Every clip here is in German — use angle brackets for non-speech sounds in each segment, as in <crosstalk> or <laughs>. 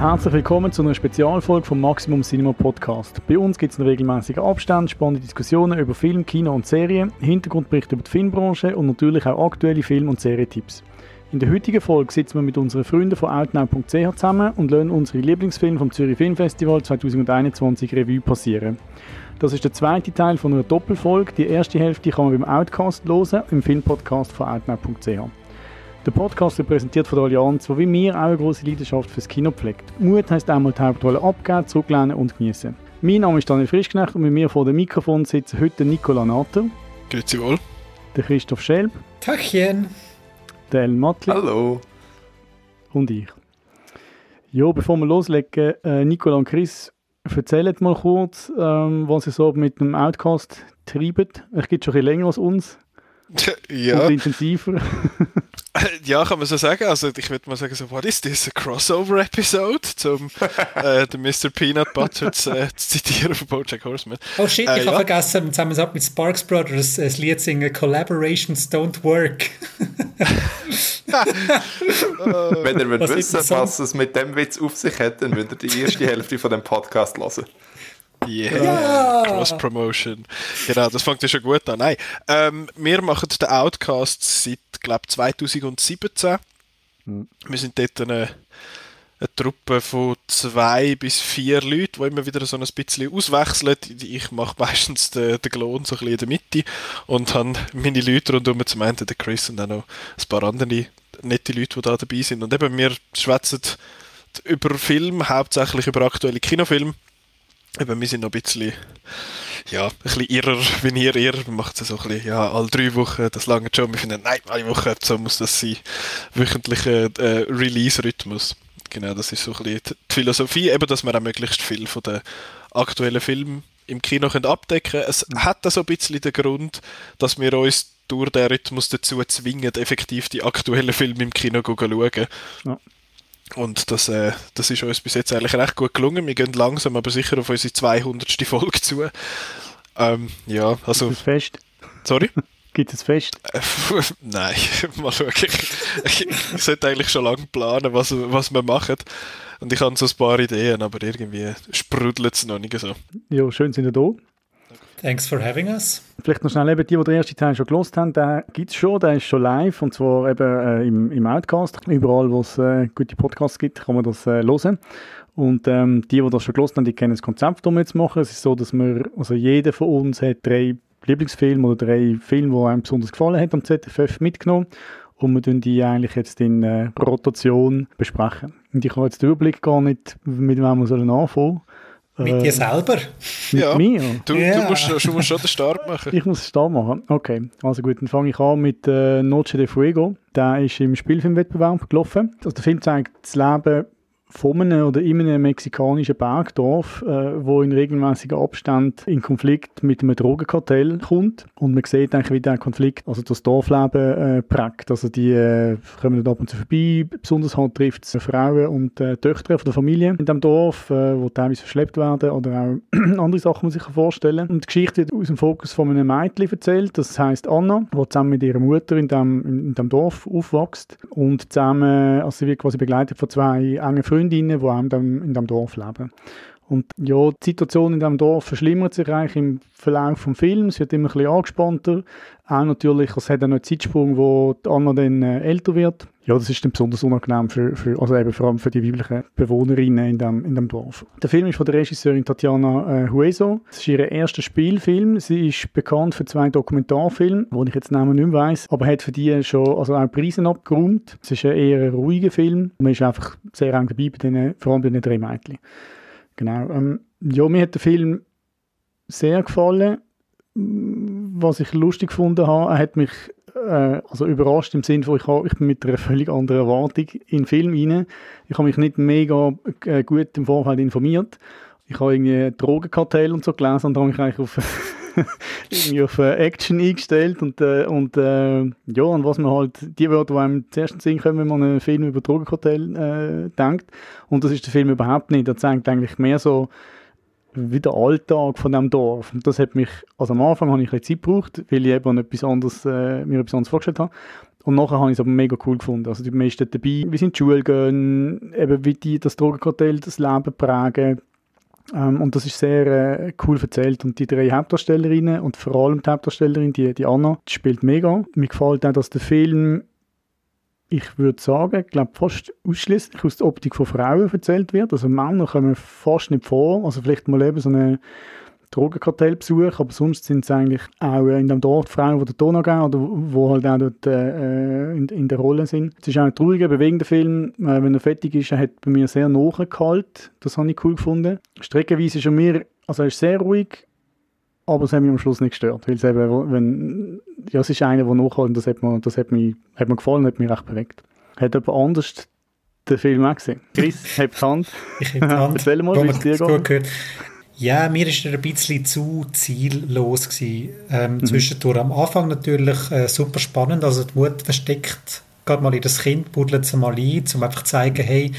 Herzlich willkommen zu einer Spezialfolge vom Maximum Cinema Podcast. Bei uns gibt es in regelmäßigen Abstand spannende Diskussionen über Film, Kino und Serien, Hintergrundberichte über die Filmbranche und natürlich auch aktuelle Film- und Serietipps. In der heutigen Folge sitzen wir mit unseren Freunden von outnow.ch zusammen und lernen unsere Lieblingsfilme vom Zürich Filmfestival 2021 Revue passieren. Das ist der zweite Teil von einer Doppelfolge. Die erste Hälfte kann man beim Outcast hören, im Filmpodcast von outnow.ch. Der Podcast wird präsentiert von der Allianz, wo wie mir auch eine große Leidenschaft fürs Kino pflegt. Mut heisst einmal die Hauptrolle abgeben, zurücklehnen und genießen. Mein Name ist Daniel Frischknecht und mit mir vor dem Mikrofon sitzen heute Nicola Natter. Grüezi wohl. Der Christoph Schelb. Tachchen. Der Ellen Mattli. Hallo. Und ich. Ja, bevor wir loslegen, äh, Nicola und Chris, erzählt mal kurz, ähm, was ihr so mit dem Outcast treibt. Es gibt schon ein bisschen länger als uns. <laughs> Ja. Und intensiver. <laughs> ja, kann man so sagen. Also ich würde mal sagen, so, what is this? A Crossover-Episode? Um <laughs> äh, den Mr. Peanut Butter zu, äh, zu zitieren von Bojack Horseman. Oh shit, Äh, ich habe ja. vergessen, zusammen mit Sparks Brothers äh, das Lied singen Collaborations don't work. Wenn ihr Was wissen was es mit dem Witz auf sich hat, dann würdet ihr die erste Hälfte von dem Podcast hören. Yeah, Cross-Promotion. Genau, das fängt ja schon gut an. Nein, ähm, wir machen den Outcast seit, glaube 2017. Wir sind dort eine, eine Truppe von zwei bis vier Leuten, die immer wieder so ein bisschen auswechseln. Ich mache meistens den, den Klon so ein bisschen in der Mitte und habe meine Leute rundherum zum einen, den Chris und auch noch ein paar andere nette Leute, die da dabei sind. Und eben, wir schwätzen über Film, hauptsächlich über aktuelle Kinofilme. Eben, wir sind noch ein bisschen, ja, ein bisschen irrer, <laughs> wenn ihr ihr. Wir machen es so ein bisschen, ja, alle drei Wochen, das lange schon. Wir finden, nein, alle Wochen, so muss das sein. Wöchentlicher äh, Release-Rhythmus. Genau, das ist so ein bisschen die Philosophie, eben, dass wir auch möglichst viel von den aktuellen Filmen im Kino können abdecken. Es hat da so ein bisschen den Grund, dass wir uns durch den Rhythmus dazu zwingen, effektiv die aktuellen Filme im Kino zu schauen. Ja. Und das, äh, das ist uns bis jetzt eigentlich recht gut gelungen. Wir gehen langsam, aber sicher auf unsere 200. Folge zu. Ähm, ja, also, Gibt es Fest? sorry? <laughs> Gibt es Fest? Äh, <laughs> Nein, <laughs> mal schauen. Ich, ich sollte eigentlich schon lange planen, was, was wir machen. Und ich habe so ein paar Ideen, aber irgendwie sprudelt es noch nicht so. Ja, schön sind ihr da. Thanks for having us. Vielleicht noch schnell eben die, die den ersten Teil schon gelost haben, den gibt es schon, der ist schon live und zwar eben äh, im, im Outcast. Überall, wo es äh, gute Podcasts gibt, kann man das äh, hören. Und ähm, die, die das schon gelost haben, die kennen das Konzept, das wir jetzt machen. Es ist so, dass wir, also jeder von uns hat drei Lieblingsfilme oder drei Filme, die einem besonders gefallen hat am ZFF mitgenommen. Und wir tun die eigentlich jetzt in äh, Rotation besprechen. Und ich habe jetzt den Überblick gar nicht, mit wem wir sollen anfangen. Mit dir selber. Mit Ja. mir? Du, Ja. du, musst, du musst schon den Start machen. Ich muss es da machen. Okay, also gut, dann fange ich an mit äh, Noche de Fuego. Der ist im Spielfilmwettbewerb gelaufen. Also der Film zeigt das Leben von einem oder in einem mexikanischen Bergdorf, äh, wo in regelmäßigen Abstand in Konflikt mit einem Drogenkartell kommt. Und man sieht eigentlich, wie der Konflikt also das Dorfleben äh, prägt. Also die äh, kommen ab und zu vorbei. Besonders halt trifft es Frauen und äh, Töchter von der Familie in dem Dorf, äh, wo teilweise verschleppt werden oder auch <clears throat> andere Sachen, muss ich sich vorstellen. Und die Geschichte wird aus dem Fokus von einem Mädchen erzählt. Das heißt Anna, die zusammen mit ihrer Mutter in dem, in, dem Dorf aufwächst und zusammen, also sie wird quasi begleitet von zwei engen Freundinnen, die auch in dem, Dorf leben. Und ja, die Situation in diesem Dorf verschlimmert sich eigentlich im Verlauf des Films. Es wird immer ein bisschen angespannter. Auch natürlich, es hat auch noch einen Zeitsprung, wo die Anna dann äh, älter wird. Ja, das ist dann besonders unangenehm für, für, also eben vor allem für die weiblichen Bewohnerinnen in dem, in dem Dorf. Der Film ist von der Regisseurin Tatjana äh, Hueso. Es ist ihr erster Spielfilm. Sie ist bekannt für zwei Dokumentarfilme, wo ich jetzt Namen nicht weiss, aber hat für die schon also auch Preise abgeräumt. Es ist ein eher ruhiger Film. Man ist einfach sehr eng dabei, bei den, vor allem bei den drei Mädchen. Genau. Ähm, ja, mir hat der Film sehr gefallen. Was ich lustig gefunden habe, er hat mich äh, also überrascht im Sinne von, ich, habe, ich bin mit einer völlig anderen Erwartung in den Film rein. Ich habe mich nicht mega äh, gut im Vorfeld informiert. Ich habe irgendwie Drogenkartell und so gelesen und habe mich eigentlich auf, <laughs> irgendwie auf äh, Action eingestellt und, äh, und äh, ja, und was man halt, die Wörter, die einem zuerst Sinn kommen, wenn man einen Film über Drogenkartell äh, denkt. Und das ist der Film überhaupt nicht. Er zeigt eigentlich mehr so wie der Alltag von dem Dorf. Und das hat mich, also am Anfang habe ich ein Zeit gebraucht, weil ich eben etwas anderes, äh, mir etwas anderes vorgestellt habe. Und nachher habe ich es aber mega cool gefunden. Also die meisten dabei, wie sie in die Schule gehen, eben wie die das Drogenkartell das Leben prägen. Ähm, und das ist sehr äh, cool erzählt. Und die drei Hauptdarstellerinnen und vor allem die Hauptdarstellerin, die, die Anna, die spielt mega. Mir gefällt auch, dass der Film, ich würde sagen, glaube fast ausschließlich aus der Optik von Frauen erzählt wird. Also Männer kommen fast nicht vor. Also vielleicht mal eben so eine Drogenkartellbesuch, aber sonst sind es eigentlich auch in dem Dorf Frauen, die den Ton geben oder wo halt auch dort äh, in, in, der Rolle sind. Es ist auch ein trauriger, bewegender Film. Äh, wenn er fertig ist, er hat bei mir sehr nachgehalten. Das habe ich cool gefunden. Streckenweise ist er mir, also er ist sehr ruhig, aber es hat mich am Schluss nicht gestört, weil es eben, wenn, ja, es ist einer, der nachholt das hat mir, das hat mir, hat mir gefallen, hat mich recht bewegt. Hat jemand anders den Film auch gesehen? Chris, hebt die Hand. <laughs> Ich heb die Hand. Erzähl mal, wie es dir geht. Ja, mir ist er ein bisschen zu ziellos gewesen. Ähm, mhm. Zwischendurch am Anfang natürlich äh, super spannend, also die Mutter versteckt gerade mal in das Kind, buddelt es mal ein, um einfach zu zeigen, hey,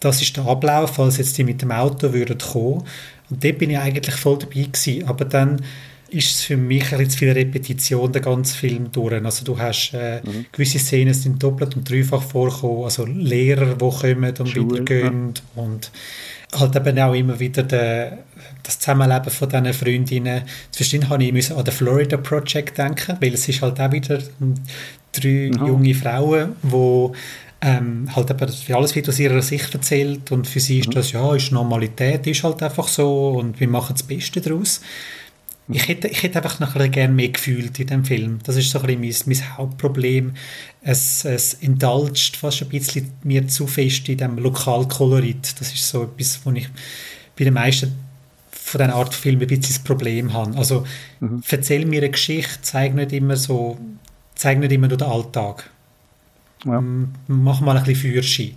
das ist der Ablauf, falls jetzt die mit dem Auto würden kommen. Und dort bin ich eigentlich voll dabei gewesen. Aber dann ist es für mich ein bisschen zu viel Repetition, der ganze Film durch. Also du hast äh, mhm. gewisse Szenen sind doppelt und dreifach vorkommen, also Lehrer, die kommen und Schule, wieder gehen ja. und halt eben auch immer wieder der, das Zusammenleben von diesen Freundinnen. Zwischendurch habe ich an das Florida Project denken, weil es ist halt auch wieder drei Aha. junge Frauen, die ähm, halt eben für alles wird aus ihrer Sicht erzählt und für sie ist mhm. das, ja, ist Normalität, ist halt einfach so und wir machen das Beste daraus. Ich hätte, ich hätte einfach noch ein gerne mehr gefühlt in dem Film. Das ist so ein bisschen mein, mein Hauptproblem. Es, es indulgt fast ein bisschen mir zu fest in dem Lokalkolorit. Das ist so etwas, wo ich bei den meisten von diesen Art Filmen ein bisschen das Problem habe. Also, mhm. erzähl mir eine Geschichte, zeig nicht immer so, zeig nicht immer nur den Alltag. Ja. Mach mal ein bisschen Führerschein.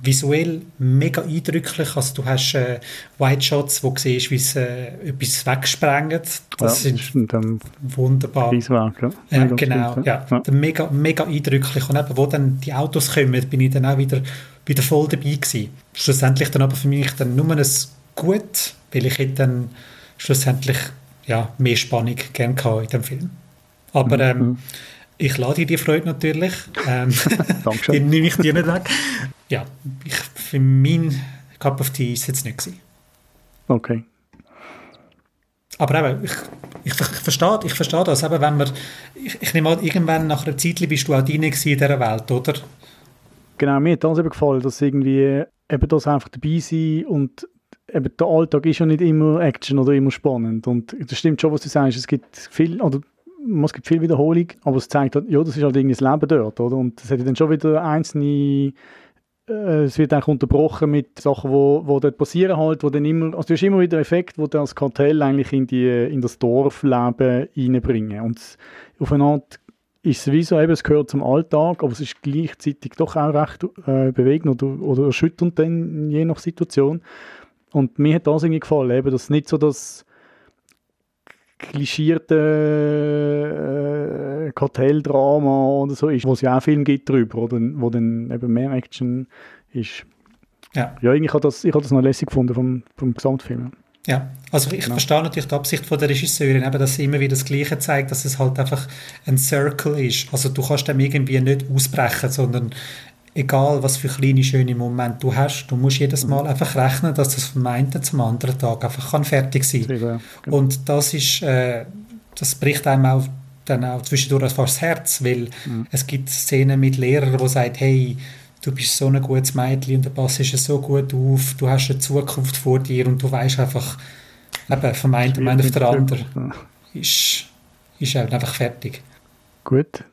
Visuell mega eindrücklich. Also du hast äh, White Shots, wo du siehst, wie sie äh, etwas wegsprengt. Das ja, sind wunderbar. Rieswerk, ja. ja genau, ja. ja. Mega, mega eindrücklich. Und eben, wo dann die Autos kommen, bin ich dann auch wieder, wieder voll dabei gewesen. Schlussendlich dann aber für mich dann nur ein gut, weil ich hätte dann schlussendlich ja, mehr Spannung gerne gehabt in dem Film. Aber mhm. ähm, ich lade dir die Freude natürlich. Ähm, <laughs> Dankeschön. <laughs> die nehme ich dir nicht weg. Ja, ich, für mein Cup of Tea ist es jetzt nicht gewesen. Okay. Aber eben, ich, ich, ich, verstehe, ich verstehe das. Eben, wenn man, ich, ich nehme an, irgendwann nach einer Zeit bist du auch drin in dieser Welt, oder? Genau, mir hat das eben gefallen, dass irgendwie eben das einfach dabei sein und eben der Alltag ist ja nicht immer Action oder immer spannend. Und das stimmt schon, was du sagst. Es gibt viel, oder es gibt viel Wiederholung, aber es zeigt halt, ja, das ist halt irgendwie das Leben dort, oder? Und es hat dann schon wieder einzelne es wird auch unterbrochen mit Sachen, wo, wo dort passieren halt, wo dann immer, also du hast immer wieder Effekt, wo das Kartell eigentlich in, die, in das Dorfleben reinbringen. Und auf eine Art ist es wie so, eben, es gehört zum Alltag, aber es ist gleichzeitig doch auch recht äh, bewegend oder, oder erschütternd dann, je nach Situation. Und mir hat das irgendwie gefallen, eben, dass nicht so das klischierte äh, Kartelldrama oder so ist, wo es ja auch Filme gibt drüber, oder, wo dann eben mehr Action ist. Ja, ja ich habe das, ich hab das noch lässig gefunden vom, vom Gesamtfilm. Ja, also ich genau. verstehe natürlich die Absicht von der Regisseurin, eben, dass sie immer wieder das Gleiche zeigt, dass es halt einfach ein Circle ist. Also du kannst dem irgendwie nicht ausbrechen, sondern egal was für kleine, schöne Momente du hast, du musst jedes Mal einfach rechnen, dass das vom einen zum anderen Tag einfach kann fertig sein kann. Genau. Und das ist, äh, das bricht einem auch dann auch zwischendurch fast das Herz, weil mhm. es gibt Szenen mit Lehrern, die sagen, hey, du bist so ein gutes Mädchen und du passt es so gut auf, du hast eine Zukunft vor dir und du weißt einfach, eben, vom einen auf den anderen ist, ist halt einfach fertig. Gut,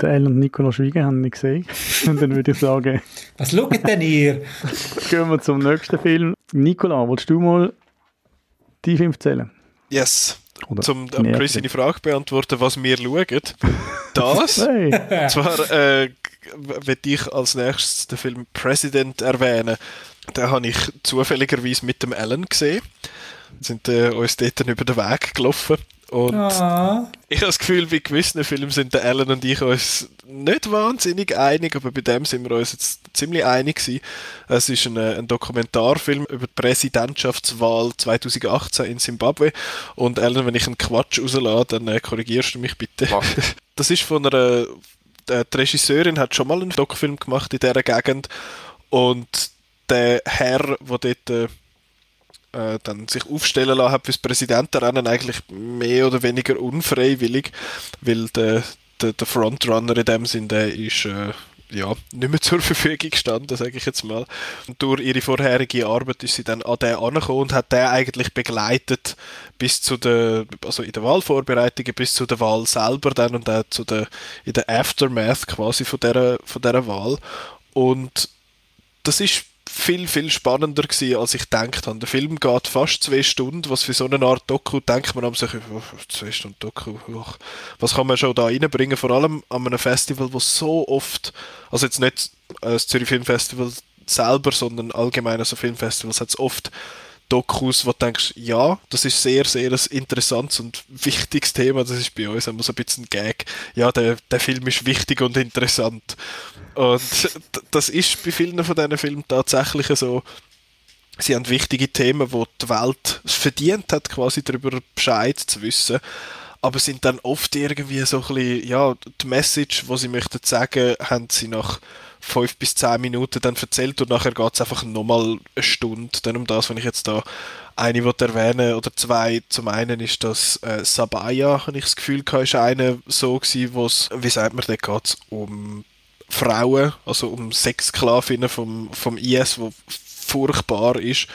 der El und Nicola Schweigen haben nicht gesehen. <laughs> Und dann würde ich sagen... Was schaut denn ihr? gehen wir zum nächsten Film. Nicola, willst du mal die Film erzählen? Yes. Oder zum um Chris seine Frage beantworten, was wir schauen. Das. <laughs> hey. Zwar äh, werde ich als nächstes den Film President erwähnen. Den habe ich zufälligerweise mit dem Alan gesehen. Wir sind äh, uns dort über den Weg gelaufen. Und ah. ich habe das Gefühl, bei gewissen Filmen sind der Alan und ich uns nicht wahnsinnig einig, aber bei dem sind wir uns jetzt ziemlich einig gewesen. Es ist ein, ein Dokumentarfilm über die Präsidentschaftswahl 2018 in Zimbabwe. Und Alan, wenn ich einen Quatsch rauslade, dann äh, korrigierst du mich bitte. Was? <laughs> Das ist von einer äh, die Regisseurin hat schon mal einen Doc-Film gemacht in dieser Gegend und der Herr, der dort äh, dann sich aufstellen lassen hat fürs Präsidentenrennen, eigentlich mehr oder weniger unfreiwillig, weil der, der, der Frontrunner in dem Sinn, der ist äh, ja, nicht mehr zur Verfügung gestanden, sage ich jetzt mal. Und durch ihre vorherige Arbeit ist sie dann an den angekommen und hat den eigentlich begleitet bis zu der, also in der Wahlvorbereitungen bis zu der Wahl selber dann und auch zu der, in der Aftermath quasi von dieser, von dieser Wahl. Und das ist viel, viel spannender gewesen, als ich gedacht habe. Der Film geht fast zwei Stunden, was für so eine Art Doku denkt man am sich, oh, zwei Stunden Doku, oh, was kann man schon da reinbringen, vor allem an einem Festival, wo so oft, also jetzt nicht äh, das Zürich Filmfestival selber, sondern allgemein so Filmfestivals hat es oft Dokus, wo du denkst, ja, das ist sehr, sehr ein interessantes und wichtiges Thema. Das ist bei uns immer so ein bisschen ein Gag. Ja, der, der Film ist wichtig und interessant. Und das ist bei vielen von diesen Filmen tatsächlich so. Sie haben wichtige Themen, wo die Welt verdient hat, quasi darüber Bescheid zu wissen. Aber sind dann oft irgendwie so ein bisschen, ja, die Message, die sie möchten sagen, haben sie nach fünf bis zehn Minuten dann erzählt und nachher geht es einfach nochmal eine Stunde. Dann um das, wenn ich jetzt da eine erwähne oder zwei. Zum einen ist das äh, Sabaya, habe ich das Gefühl, ist eine so gewesen, wo es, wie sagt man, da geht es um Frauen, also um Sexsklavinnen vom, vom IS, wo furchtbar ist.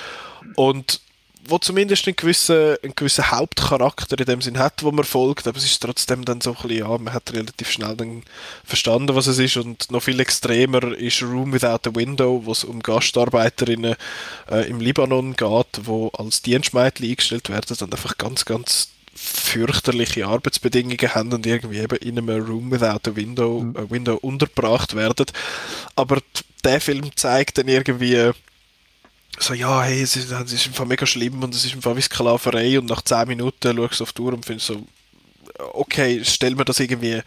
Und wo zumindest einen gewissen, einen gewissen Hauptcharakter in dem Sinn hat, wo man folgt, aber es ist trotzdem dann so ein bisschen, ja, man hat relativ schnell dann verstanden, was es ist und noch viel extremer ist Room Without a Window, wo es um Gastarbeiterinnen äh, im Libanon geht, wo als Dienstmädchen eingestellt werden und einfach ganz, ganz fürchterliche Arbeitsbedingungen haben und irgendwie eben in einem Room without a window, mhm. a window untergebracht werden. Aber der Film zeigt dann irgendwie so, ja, hey, es ist, es ist einfach mega schlimm und es ist einfach wie Sklaverei und nach 10 Minuten schaust du auf die Uhr und findest so, okay, stell mir das irgendwie,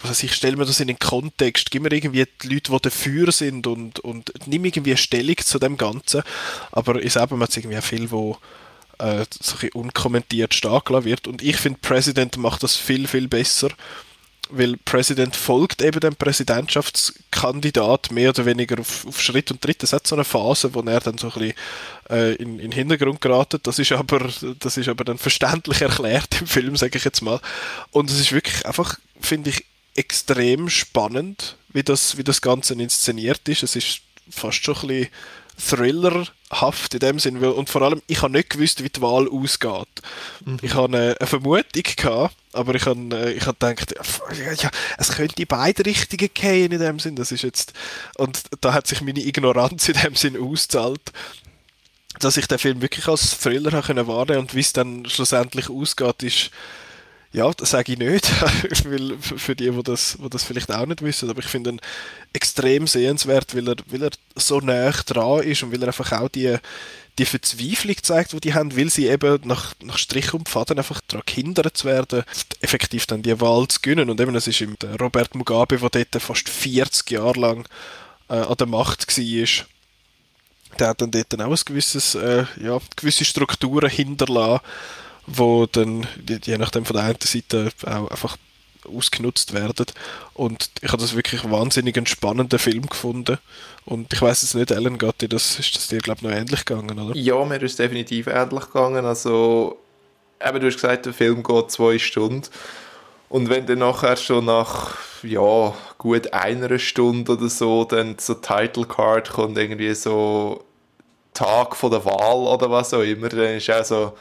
was weiß ich, stell mir das in den Kontext, gib mir irgendwie die Leute, die dafür sind und, und nimm irgendwie Stellung zu dem Ganzen. Aber ich selber hat es irgendwie auch viel, wo äh, so unkommentiert stark wird. Und ich finde, President macht das viel, viel besser weil President folgt eben dem Präsidentschaftskandidat mehr oder weniger auf, auf Schritt und Tritt. Es hat so eine Phase, wo er dann so ein bisschen äh, in, in den Hintergrund geratet. Das ist aber, das ist aber dann verständlich <laughs> erklärt im Film, sage ich jetzt mal. Und es ist wirklich einfach, finde ich, extrem spannend, wie das, wie das Ganze inszeniert ist. Es ist fast schon ein bisschen thrillerhaft in dem Sinn. Und vor allem, ich habe nicht gewusst, wie die Wahl ausgeht. Mhm. Ich habe eine, eine, Vermutung gehabt, aber ich habe, äh, ich habe gedacht, ja, es könnte in beide Richtungen gehen in dem Sinn. Das ist jetzt, und da hat sich meine Ignoranz in dem Sinn ausgezahlt dass ich den Film wirklich als Thriller wahrnehmen konnte und wie es dann schlussendlich ausgeht, ist ja, das sage ich nicht, <laughs> weil für die, die das, die das vielleicht auch nicht wissen, aber ich finde ihn extrem sehenswert, weil er, weil er so nah dran ist und weil er einfach auch die, die Verzweiflung zeigt, die die haben, weil sie eben nach, nach Strich und Faden einfach daran gehindert zu werden, effektiv dann die Wahl zu gewinnen. Und eben, es ist der Robert Mugabe, der dort fast 40 Jahre lang äh, an der Macht war, der hat dann dort auch ein gewisses, äh, ja, gewisse Strukturen hinterlassen, wo dann je nachdem von der einen Seite auch einfach ausgenutzt werden. Und ich habe das wirklich wahnsinnig einen spannenden Film gefunden. Und ich weiß jetzt nicht, Ellen, dir das, ist das dir, glaube ich, noch ähnlich gegangen, oder? Ja, mir ist definitiv ähnlich gegangen. Also, eben, du hast gesagt, der Film geht zwei Stunden. Und wenn dann nachher schon nach ja, gut einer Stunde oder so dann zur Title Card kommt, irgendwie so Tag von der Wahl oder was auch immer, dann ist auch so,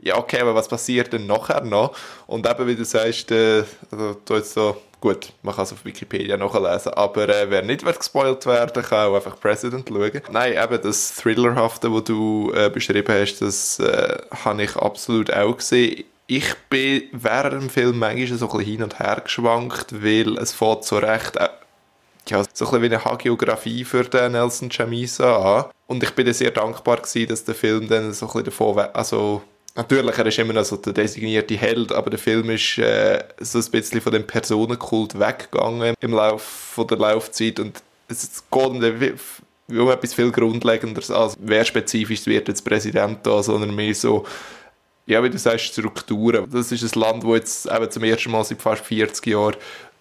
ja, okay, aber was passiert denn nachher noch? Und eben, wie du sagst, äh, also, du jetzt so, gut, man kann es auf Wikipedia nachlesen, aber äh, wer nicht gespoilt werden, kann auch einfach President schauen. Nein, eben das Thrillerhafte, was du äh, beschrieben hast, das äh, habe ich absolut auch gesehen. Ich bin während dem Film manchmal so ein bisschen hin und her geschwankt, weil es fährt so recht äh, ja, so ein bisschen wie eine Hagiografie für den Nelson Chamisa an. Und ich bin sehr dankbar gewesen, dass der Film dann so ein bisschen davon, also Natürlich, er ist immer noch so der designierte Held, aber der Film ist äh, so ein bisschen von dem Personenkult weggegangen im Laufe der Laufzeit und es geht um, um etwas viel Grundlegenderes als wer spezifisch wird jetzt Präsident da, sondern mehr so ja, wie du sagst, Strukturen. Das ist ein Land, wo jetzt eben zum ersten Mal seit fast 40 Jahren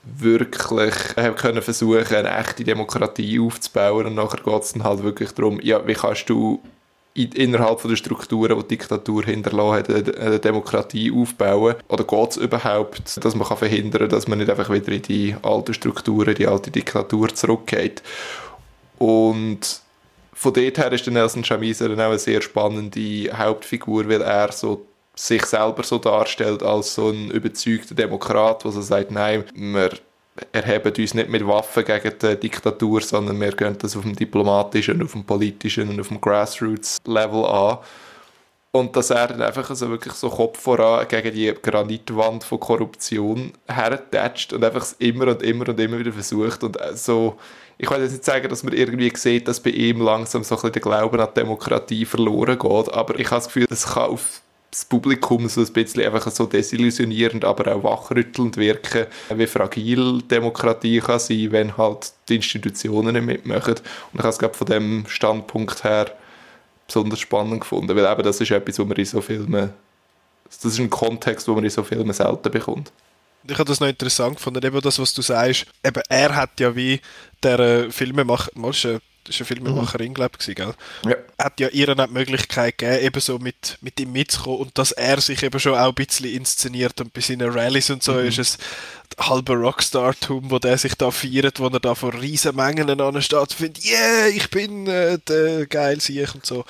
wirklich äh, können versuchen, eine echte Demokratie aufzubauen und nachher geht es dann halt wirklich darum, ja, wie kannst du innerhalb von der Strukturen, die die Diktatur hinterlassen hat, eine Demokratie aufbauen? Oder geht es überhaupt, dass man kann verhindern kann, dass man nicht einfach wieder in die alten Strukturen, die alte Diktatur zurückgeht? Und von dort her ist der Nelson Chamisa dann auch eine sehr spannende Hauptfigur, weil er so sich selber so darstellt als so ein überzeugter Demokrat, der so sagt, nein, wir erheben uns nicht mit Waffen gegen die Diktatur, sondern wir gehen das auf dem diplomatischen, auf dem politischen und auf dem Grassroots-Level an. Und dass er dann einfach so wirklich so Kopf voran gegen die Granitwand von Korruption hertatscht und einfach immer und immer und immer wieder versucht und so ich will jetzt nicht sagen, dass man irgendwie sieht, dass bei ihm langsam so ein bisschen der Glauben an die Demokratie verloren geht, aber ich habe das Gefühl, das kann auf das Publikum so ein bisschen einfach so desillusionierend, aber auch wachrüttelnd wirken, wie fragil Demokratie kann sein, wenn halt die Institutionen nicht mitmachen. Und ich habe es von dem Standpunkt her besonders spannend gefunden, weil eben das ist etwas, wo man in so Filmen, das ist ein Kontext, wo man in so Filmen selten bekommt. Ich habe das noch interessant gefunden, eben das, was du sagst. Eben, er hat ja wie der äh, Filmemacher, war eine Filmemacherin, mhm. glaube ich, gell? Ja. Hat ja ihr die Möglichkeit gegeben, eben so mit, mit ihm mitzukommen und dass er sich eben schon auch ein bisschen inszeniert und bei seinen Rallyes und so mhm. ist es halber Rockstar-Tum, wo der sich da feiert, wo er da vor riesen Mengen ansteht und findet, yeah, ich bin äh, der geil Sieg und so.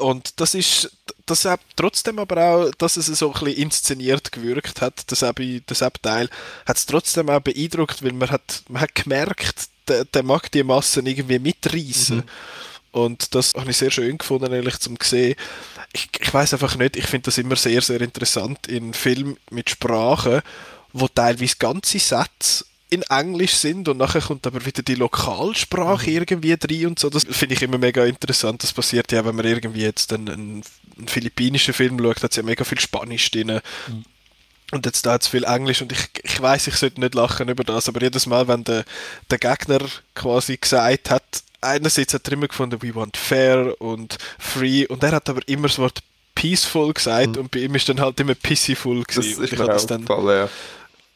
Und das ist, das hat trotzdem aber auch, dass es so ein bisschen inszeniert gewirkt hat, das Teil, hat es trotzdem auch beeindruckt, weil man hat, man hat gemerkt, der, der mag die Massen irgendwie mitreißen. Mhm. Und das habe ich sehr schön gefunden, ehrlich zum sehen. Ich, ich weiß einfach nicht, ich finde das immer sehr, sehr interessant in Filmen mit Sprachen, wo teilweise ganze Sätze in Englisch sind und nachher kommt aber wieder die Lokalsprache mhm. irgendwie drin und so. Das finde ich immer mega interessant. Das passiert ja, wenn man irgendwie jetzt einen, einen, einen philippinischen Film schaut, hat es ja mega viel Spanisch drin. Mhm. Und jetzt da jetzt viel Englisch und ich, ich weiß, ich sollte nicht lachen über das, aber jedes Mal, wenn der, der Gegner quasi gesagt hat, einerseits hat er immer gefunden, we want fair und free und er hat aber immer das Wort peaceful gesagt mhm. und bei ihm ist dann halt immer pissyful gewesen. Das ist mir das dann, ja.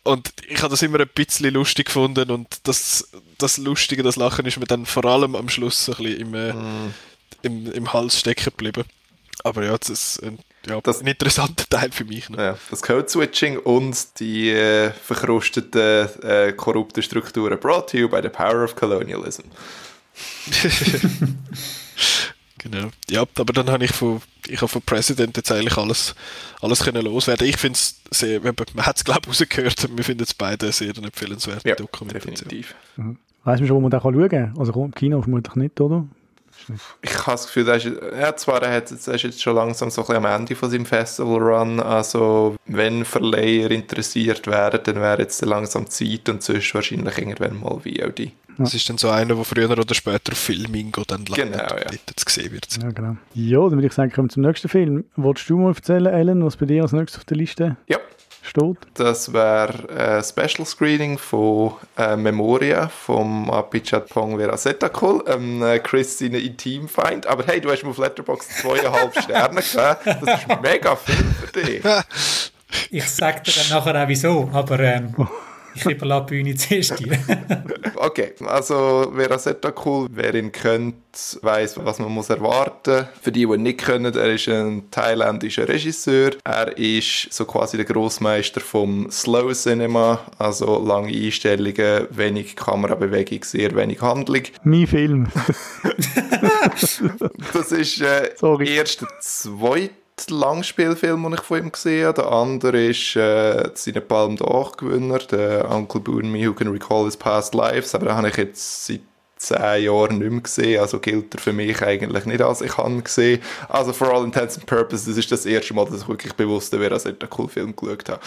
Und ich habe das immer ein bisschen lustig gefunden und das, das Lustige, das Lachen ist mir dann vor allem am Schluss ein bisschen im, mm. im, im Hals stecken geblieben. Aber ja, das ist ein, ja, das, ein interessanter Teil für mich. Ne? Ja, das Code-Switching und die äh, verkrusteten, äh, korrupten Strukturen brought to you by the power of colonialism. <laughs> <laughs> Genau. Ja, aber dann habe ich von, ich habe von President jetzt eigentlich alles, alles können loswerden. Ich finde es sehr, man hat es glaube ich rausgehört, wir finden es beide sehr eine empfehlenswerte ja, Dokumentation. Definitiv. Mhm. Weißt du schon, wo man da schauen kann? Also im Kino vermutlich nicht, oder? Ich habe das Gefühl, er ist, ja, zwar er hat, er ist jetzt schon langsam so ein bisschen am Ende von seinem Festival-Run, also wenn Verleiher interessiert wären, dann wäre jetzt langsam Zeit und sonst wahrscheinlich irgendwann mal VOD. Das ist dann so einer, der früher oder später auf Filmingo dann landet genau, ja. zu sehen wird. Ja, genau. Ja, dann würde ich sagen, kommen wir zum nächsten Film. Wolltest du mal erzählen, Ellen, was bei dir als nächstes auf der Liste ja. steht? Das wäre ein Special Screening von äh, Memoria vom Apichatpong Verasetakul, ähm, äh, Chris seine Intimfeind. Aber hey, du hast mir auf Letterboxd zweieinhalb <laughs> Sterne gegeben. Das ist mega viel für dich. <laughs> ich sag dir dann nachher auch wieso, aber ähm, <laughs> ich überlasse die Bühne zuerst dir. <laughs> okay, also Verasetta cool. Wer ihn kennt, weiß, was man muss erwarten. Für die, die ihn nicht kennen, er ist ein thailändischer Regisseur. Er ist so quasi der Großmeister vom Slow Cinema, also lange Einstellungen, wenig Kamerabewegung, sehr wenig Handlung. Mein Film. <laughs> das ist äh, erst der zweite Langspielfilm, den ich von ihm gesehen habe. Der andere ist äh, seine Palm d'Or-Gewinner, der Uncle Boone Me Who Can Recall His Past Lives. Aber den habe ich jetzt seit zehn Jahren nicht mehr gesehen, also gilt er für mich eigentlich nicht als ich habe gesehen. Also for all intents and purposes, das ist das erste Mal, dass ich wirklich bewusst wäre, dass ich einen coolen Film geschaut habe.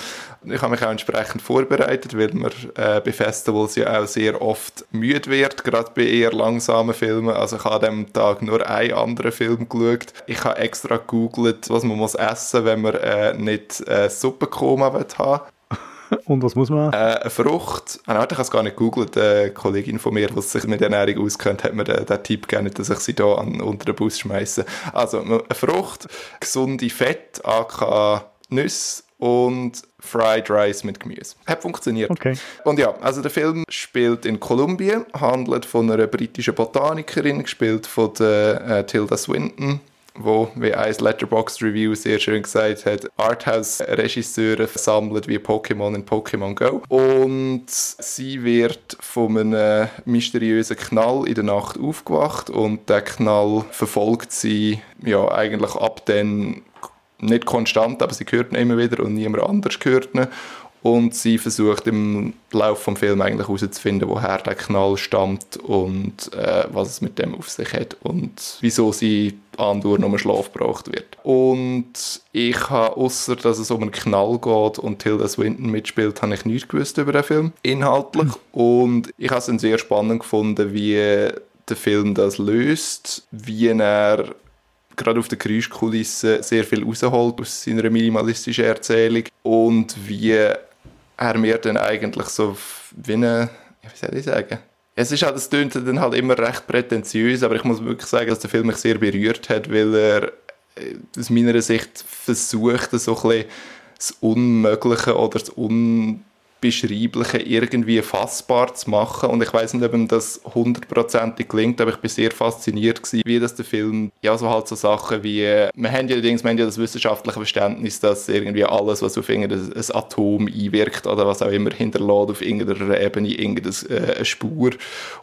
Ich habe mich auch entsprechend vorbereitet, weil man äh, bei Festivals ja auch sehr oft müde wird, gerade bei eher langsamen Filmen. Also ich habe an diesem Tag nur einen anderen Film geschaut. Ich habe extra gegoogelt, was man muss essen, wenn man äh, nicht äh, Suppenkoma haben <laughs> Und was muss man? Äh, eine Frucht. Ah, ich habe es gar nicht gegoogelt. Eine Kollegin von mir, die sich mit Ernährung auskennt, hat mir den, den Tipp gegeben, dass ich sie hier unter den Bus schmeiße. Also, eine Frucht, gesunde Fett, aka Nüsse und Fried Rice mit Gemüse. Hat funktioniert. Okay. Und ja, also der Film spielt in Kolumbien, handelt von einer britischen Botanikerin, gespielt von der, äh, Tilda Swinton wo, wie ein Letterboxd Review sehr schön gesagt hat, Arthouse-Regisseure sammelt wie Pokémon in Pokémon Go. Und sie wird von einem mysteriösen Knall in der Nacht aufgewacht und der Knall verfolgt sie ja eigentlich ab dann nicht konstant, aber sie hört ihn immer wieder und niemand anders hört ihn. Und sie versucht im Laufe des Films eigentlich herauszufinden, woher der Knall stammt und äh, was es mit dem auf sich hat und wieso sie andauernd um Schlaf gebracht wird. Und ich habe, außer dass es um einen Knall geht und Tilda Swinton mitspielt, habe ich nichts gewusst über den Film, inhaltlich. Und ich habe es sehr spannend gefunden, wie der Film das löst, wie er gerade auf der Geräuschkulisse sehr viel rausholt aus seiner minimalistischen Erzählung und wie er mir dann eigentlich so wie eine, wie soll ich sagen, es ist halt, es tönt dann halt immer recht prätentiös, aber ich muss wirklich sagen, dass der Film mich sehr berührt hat, weil er äh, aus meiner Sicht versucht, so ein bisschen das Unmögliche oder das Un Beschreibliche irgendwie fassbar zu machen. Und ich weiß nicht, ob das hundertprozentig gelingt, aber ich bin sehr fasziniert gewesen, wie das der Film, ja, so halt so Sachen wie, wir haben ja allerdings, wir haben ja das wissenschaftliche Verständnis, dass irgendwie alles, was auf irgendein Atom einwirkt oder was auch immer hinterlässt, auf irgendeiner Ebene irgendeine äh, Spur.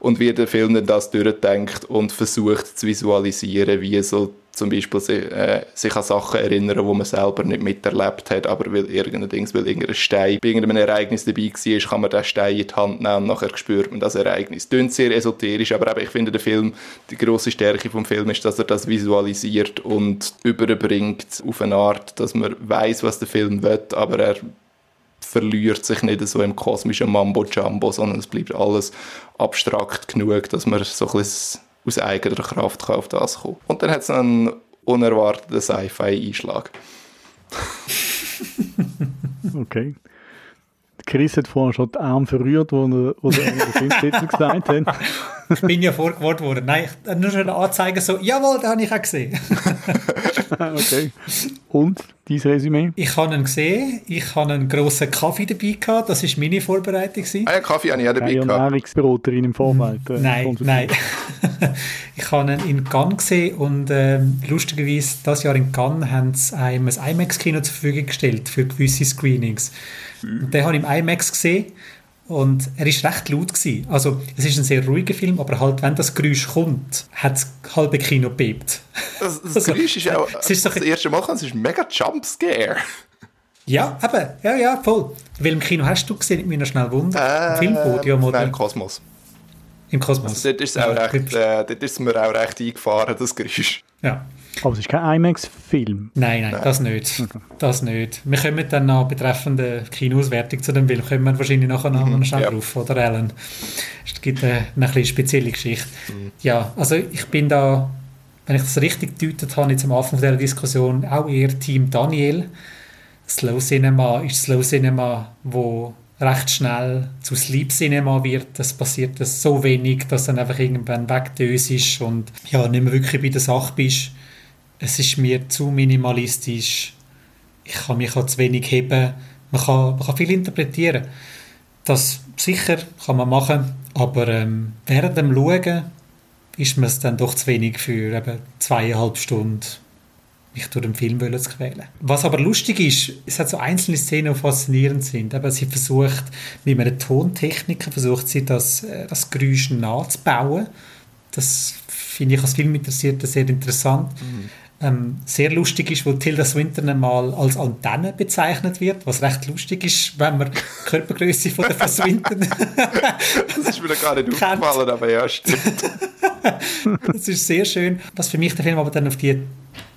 Und wie der Film dann das durchdenkt und versucht zu visualisieren, wie so zum Beispiel sich, äh, sich an Sachen erinnern, wo man selber nicht miterlebt hat, aber weil irgendein Dings, weil irgendein Stein bei irgendeinem Ereignis dabei war, kann man den Stein in die Hand nehmen und nachher spürt man das Ereignis. Klingt sehr esoterisch, aber eben, ich finde, der Film, die grosse Stärke vom Film ist, dass er das visualisiert und überbringt auf eine Art, dass man weiß, was der Film will, aber er verliert sich nicht so im kosmischen Mambo-Jumbo, sondern es bleibt alles abstrakt genug, dass man so ein bisschen aus eigener Kraft auf das kommen. Und dann hat es einen unerwarteten Sci-Fi-Einschlag. <laughs> okay. Chris hat vorhin schon die Arme verrührt, wo er, wo er den Filmtitel <laughs> gesagt hat. Ich bin ja vorgewarnt worden. Nein, ich, nur schon anzeigen, so, jawohl, den habe ich auch gesehen. <laughs> okay. Und dein Resümee? Ich habe ihn gesehen. Ich habe einen grossen Kaffee dabei gehabt. Das war meine Vorbereitung. Ah ja, Kaffee habe ich auch dabei gehabt. Ernährungsberaterin im Vorfeld. Äh, nein, nein. <laughs> ich habe ihn in Cannes gesehen und äh, lustigerweise, das Jahr in Cannes haben sie einem ein IMAX-Kino zur Verfügung gestellt für gewisse Screenings. Und den habe ich im IMAX gesehen und er ist recht laut gewesen. Also es ist ein sehr ruhiger Film, aber halt wenn das Geräusch kommt, hat das halbe Kino bebt. Das, das also, Geräusch ist auch es ist so das erste Mal, es ist ein mega Jumpscare. Ja, eben, ja, ja, voll. Welchem Kino hast du gesehen? Ich mich noch schnell wundern. Äh, Im Filmpodium oder? Nein, im Kosmos. Im Kosmos. Also, dort, ist es auch recht, äh, dort ist mir auch recht eingefahren, das Geräusch. Ja. Aber es ist kein IMAX-Film? Nein, nein, das nicht. Okay. <laughs> Das nicht. Wir kommen dann noch betreffend Kinoauswertung zu dem Film, kommen wir wahrscheinlich nachher noch mhm, schnell ja. drauf, oder Alan? Es gibt eine, eine spezielle Geschichte. Mhm. Ja, also ich bin da, wenn ich das richtig gedeutet habe, jetzt am Anfang dieser Diskussion, auch eher Team Daniel. Slow Cinema ist Slow Cinema, wo recht schnell zu Sleep Cinema wird. Das passiert das so wenig, dass dann einfach irgendwann wegdöst ist und ja, nicht mehr wirklich bei der Sache bist es ist mir zu minimalistisch. Ich kann mich auch zu wenig heben. Man kann, man kann viel interpretieren. Das sicher kann man machen, aber ähm, während dem Schauen ist mir es dann doch zu wenig für eben zweieinhalb Stunden mich durch den Film zu quälen. Was aber lustig ist, es hat so einzelne Szenen, die faszinierend sind. Aber sie versucht, mit einer Tontechnik versucht sie, das, äh, das Geräusch nachzubauen. Das finde ich als Filminteressierter sehr interessant. Mhm ähm, sehr lustig ist, wo Tilda Swinton einmal als Antenne bezeichnet wird, was recht lustig ist, wenn man die <laughs> Körpergröße von der Swinton <laughs> Das ist mir gar nicht aufgefallen, aber ja, stimmt. <laughs> das ist sehr schön. Was für mich der Film aber dann auf die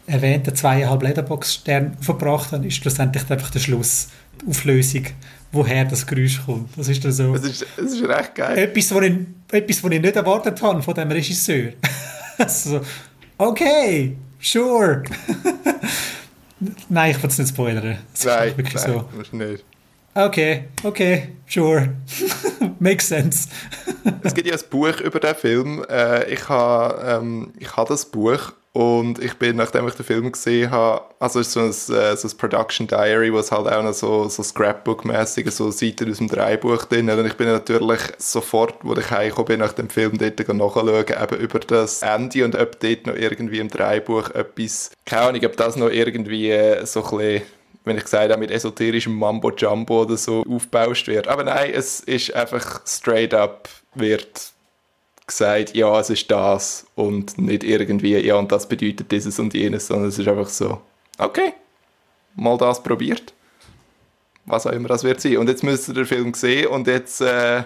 erwähnten zweieinhalb Letterbox-Sterne verbracht hat, ist schlussendlich einfach der Schluss, die Auflösung, woher das Geräusch kommt. Das ist dann so... Das ist, das ist recht geil. Etwas, was ich, etwas, was ich nicht erwartet habe von dem Regisseur. also, okay, Sure. <laughs> nein, ich will es nicht spoilern. Das nein, wirklich nein, so. nicht. Okay, okay, sure. <laughs> Makes sense. es gibt ja ein Buch über den Film. Äh, ich habe ähm, ich ha das Buch Und ich bin, nachdem ich den Film gesehen habe, also es ist so ein, äh, so ein Production Diary, wo es halt auch noch so, so Scrapbook-mäßig so Seiten aus dem Dreibuch drin Und ich bin natürlich sofort, wo ich heimgekommen bin, nach dem Film dort nachschauen, eben über das Ende und ob dort noch irgendwie im Dreibuch etwas, keine Ahnung, ob das noch irgendwie äh, so ein bisschen wenn ich gesagt habe, mit esoterischem Mambo Jumbo oder so aufgebauscht wird. Aber nein, es ist einfach straight up, wird gesagt, ja, es ist das und nicht irgendwie, ja, und das bedeutet dieses und jenes, sondern es ist einfach so, okay, mal das probiert. Was auch immer das wird sein. Und jetzt müsst ihr den Film sehen und jetzt. Äh,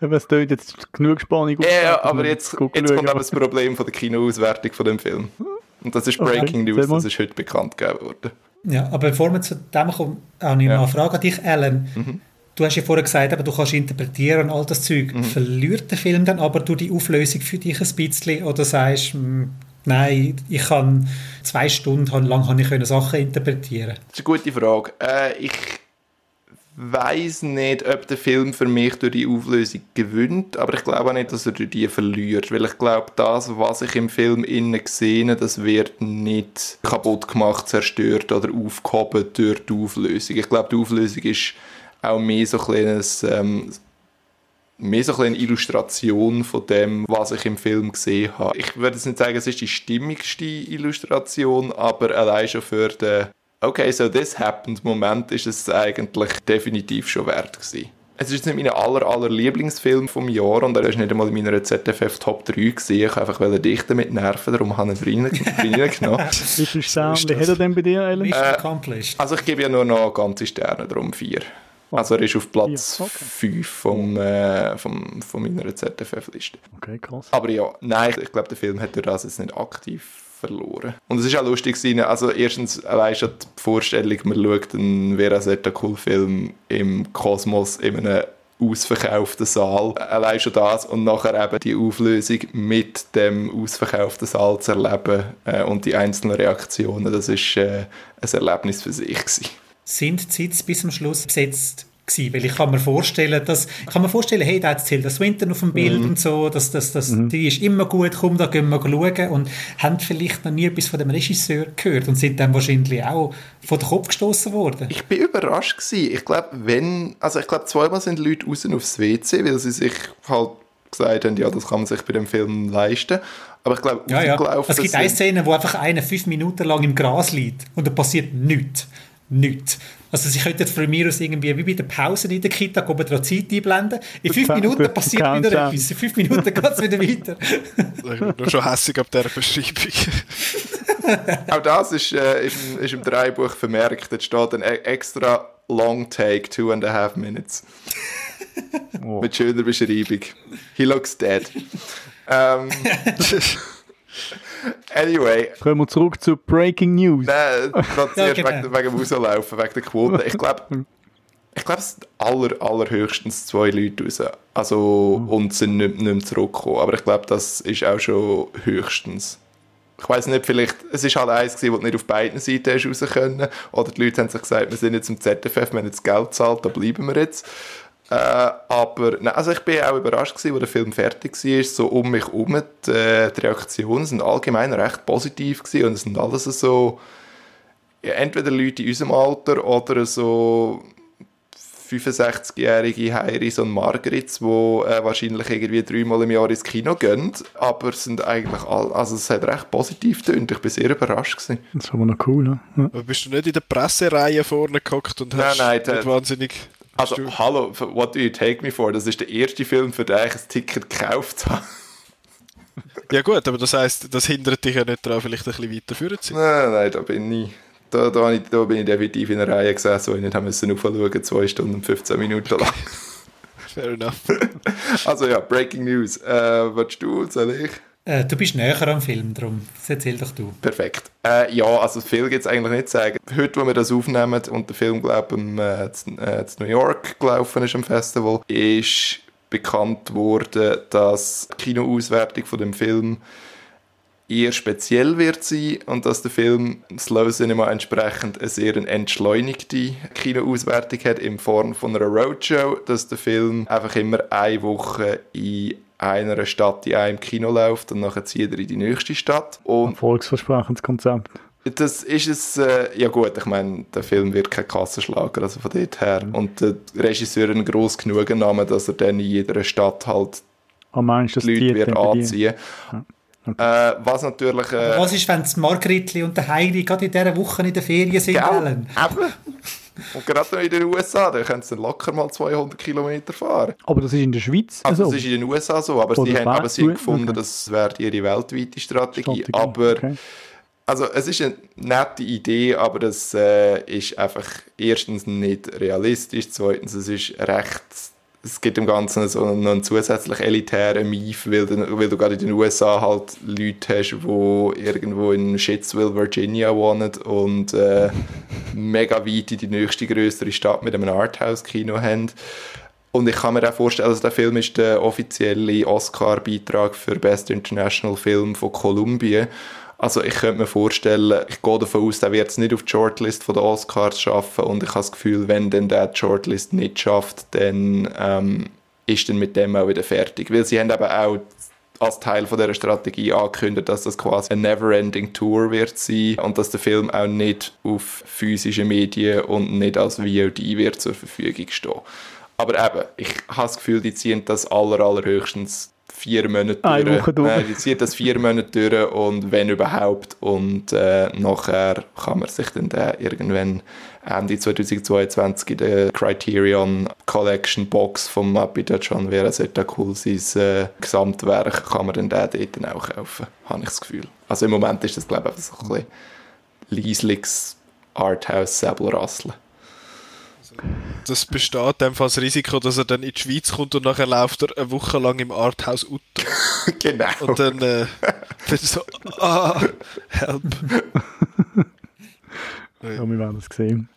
es tut jetzt genug Spannung auf. Ja, aber jetzt, jetzt kommt aber das Problem von der Kinoauswertung von dem Film. Und das ist Breaking okay, News, das ist heute bekannt gegeben worden. Ja, aber bevor wir zu dem kommen, auch noch ja. eine Frage an dich, Alan. Mhm. Du hast ja vorher gesagt, aber du kannst interpretieren und all das Zeug. Mhm. Verliert der Film dann aber durch die Auflösung für dich ein bisschen oder sagst, hm, nein, ich kann zwei Stunden lang habe ich Sachen interpretieren? Das ist eine gute Frage. Äh, ich weiß nicht, ob der Film für mich durch die Auflösung gewinnt, aber ich glaube auch nicht, dass er durch die verliert, weil ich glaube, das, was ich im Film innen sehe, das wird nicht kaputt gemacht, zerstört oder aufgehoben durch die Auflösung. Ich glaube, die Auflösung ist auch mehr so ein kleines, ähm, mehr so eine Illustration von dem, was ich im Film gesehen habe. Ich würde jetzt nicht sagen, es ist die stimmigste Illustration, aber allein schon für den Okay, so this happened Moment ist es eigentlich definitiv schon wert gewesen. Es ist jetzt nicht mein aller, aller Lieblingsfilm vom Jahr und er ist nicht einmal in meiner ZFF Top 3 gewesen. Ich einfach dich damit nerven, darum habe ich ihn <laughs> reingenommen. Wie viel Sterne hat er denn bei dir, Ellen? Äh, also ich gebe ja nur noch ganze Sterne, darum vier. Also er ist auf Platz 5 okay. vom, äh, vom, von meiner ZFF-Liste. Okay, krass. Aber ja, nein, ich glaube, der Film hat durch das jetzt nicht aktiv verloren. Und es ist auch lustig gewesen, also erstens allein schon die Vorstellung, man schaut einen Vera Cool-Film im Kosmos in einem ausverkauften Saal. Allein schon das und nachher eben die Auflösung mit dem ausverkauften Saal zu erleben äh, und die einzelnen Reaktionen, das ist äh, ein Erlebnis für sich gewesen sind die Sitze bis zum Schluss besetzt gewesen, weil ich kann mir vorstellen, dass, kann mir vorstellen, hey, da hat Tilda Swinton auf dem Bild mhm. und so, dass, dass, dass, mhm. die ist immer gut, komm, da gehen wir schauen und haben vielleicht noch nie etwas von dem Regisseur gehört und sind dann wahrscheinlich auch vor den Kopf gestoßen worden. Ich bin überrascht gewesen. Ich glaube, wenn, also ich glaube, zweimal sind Leute raus aufs WC, weil sie sich halt gesagt haben, ja, das kann man sich bei dem Film leisten. Aber ich glaube, ja, ja. Es gibt eine Szene, wo einfach einer fünf Minuten lang im Gras liegt und da passiert nichts nichts. Also sie könnten von mir aus irgendwie wie bei der Pause in der Kita oben dran Zeit einblenden. In fünf Minuten passiert wieder etwas. In fünf Minuten <laughs> geht es wieder weiter. ich bin nur schon hässlich ab dieser Beschreibung. <laughs> Auch das ist, äh, ist, ist, im Dreibuch vermerkt. Jetzt steht ein e- extra Long Take, two and a half minutes. Oh. Mit schöner Beschreibung. He looks dead. Ähm, <laughs> Anyway. Kommen wir zurück zu Breaking News. Nein, das <laughs> ja, genau. wegen, wegen dem Rauslaufen, wegen der Quote. Ich glaube, ich glaube, es sind aller, allerhöchstens zwei Leute raus. Also, mhm. und sind nicht, nicht mehr zurückgekommen. Aber ich glaube, das ist auch schon höchstens. Ich weiß nicht, vielleicht, es ist halt eins gewesen, das nicht auf beiden Seiten raus können. Oder die Leute haben sich gesagt, wir sind jetzt im ZFF, wir haben jetzt Geld gezahlt, da bleiben wir jetzt. Äh, aber nein, also ich bin auch überrascht gewesen, als der Film fertig war, so um mich herum. Die, äh, die Reaktionen sind allgemein recht positiv gewesen und es sind alles so, ja, entweder Leute in unserem Alter oder so 65-jährige Heiris und Margarits, die äh, wahrscheinlich irgendwie dreimal im Jahr ins Kino gehen, aber es sind eigentlich all, also es hat recht positiv tönt. Ich bin sehr überrascht gewesen. Das ist aber noch cool, ne? Ja. Bist du nicht in der Pressereihe vorne geguckt und hast nein, nein, nicht wahnsinnig also, hallo, what do you take me for? Das ist der erste Film, für den ich ein Ticket gekauft <laughs> habe. ja gut, aber das heisst, das hindert dich ja nicht daran, vielleicht ein bisschen weiterführen zu sein. Nein, nein, da bin ich... Da, da, da bin ich definitiv in einer Reihe gesessen, wo ich nicht haben müssen aufschauen, zwei Stunden und 15 Minuten lang. <laughs> Fair enough. <laughs> also ja, Breaking News. Äh, was du, soll ich? Äh, du bist näher am Film, darum erzähl doch du. Perfekt. Äh, ja, also viel gibt es eigentlich nicht zu sagen. Heute, wo wir das aufnehmen und der Film, glaube ich, äh, äh, New York gelaufen ist am Festival, ist bekannt worden, dass die Kinoauswertung von dem Film eher speziell wird sein und dass der Film Slow Cinema entsprechend eine sehr entschleunigte Kinoauswertung hat in Form von einer Roadshow, dass der Film einfach immer eine Woche in einer Stadt in einem Kino läuft und nachher zieht er in die nächste Stadt. Und Volksversprechendes Konzept. Das ist es, äh, ja gut, ich meine, der Film wird kein Kassenschlager, also von dort her. Mhm. Und der Regisseur ein gross genug Name, dass er dann in jeder Stadt halt oh, meinst, die Leute wird anziehen. Ja. Okay. Äh, was natürlich... Äh, was ist, wenn das Margretli und der Heidi gerade in dieser Woche in der Ferien sind? Eben. Und gerade in den USA, da können sie locker mal 200 Kilometer fahren. Aber das ist in der Schweiz also, Das ist in den USA so, aber sie haben aber sie gefunden, okay. das wäre ihre weltweite Strategie. Strategie. Aber okay. also es ist eine nette Idee, aber das äh, ist einfach erstens nicht realistisch, zweitens es ist recht es gibt im Ganzen so noch einen zusätzlich elitären Mief, weil weil du gerade in den USA halt Leute hast, die irgendwo in Shitsville, Virginia wohnen und äh, mega weit in die nächste größere Stadt mit einem Arthouse-Kino haben. Und ich kann mir auch vorstellen, also der Film ist der offizielle Oscar-Beitrag für Best International Film von Kolumbien. Also ich könnte mir vorstellen, ich gehe davon aus, der wird es nicht auf die Shortlist den Oscars schaffen und ich habe das Gefühl, wenn denn der die Shortlist nicht schafft, dann ähm, ist dann mit dem auch wieder fertig. Weil sie haben eben auch als Teil von dieser Strategie angekündigt, dass das quasi eine Neverending Tour wird sein und dass der Film auch nicht auf physische Medien und nicht als VOD wird zur Verfügung stehen. Aber eben, ich habe das Gefühl, die ziehen das aller, allerhöchstens vier Monate Eine Woche durch. Äh, die zieht das vier Monate durch und wenn überhaupt. Und äh, nachher kann man sich dann da irgendwann Ende 2022 in der Criterion Collection Box vom Mapita John Vera Zeta Cool sein äh, Gesamtwerk kann man dann da dort auch kaufen, habe ich das Gefühl. Also im Moment ist das glaube ich so ein bisschen Liesligs Arthouse Säbelrasseln das besteht dann das Risiko, dass er dann in die Schweiz kommt und nachher läuft er eine Woche lang im Arthouse Utto. <laughs> genau. Und dann, äh, <laughs> dann so, ah, help. ja, wir werden das sehen.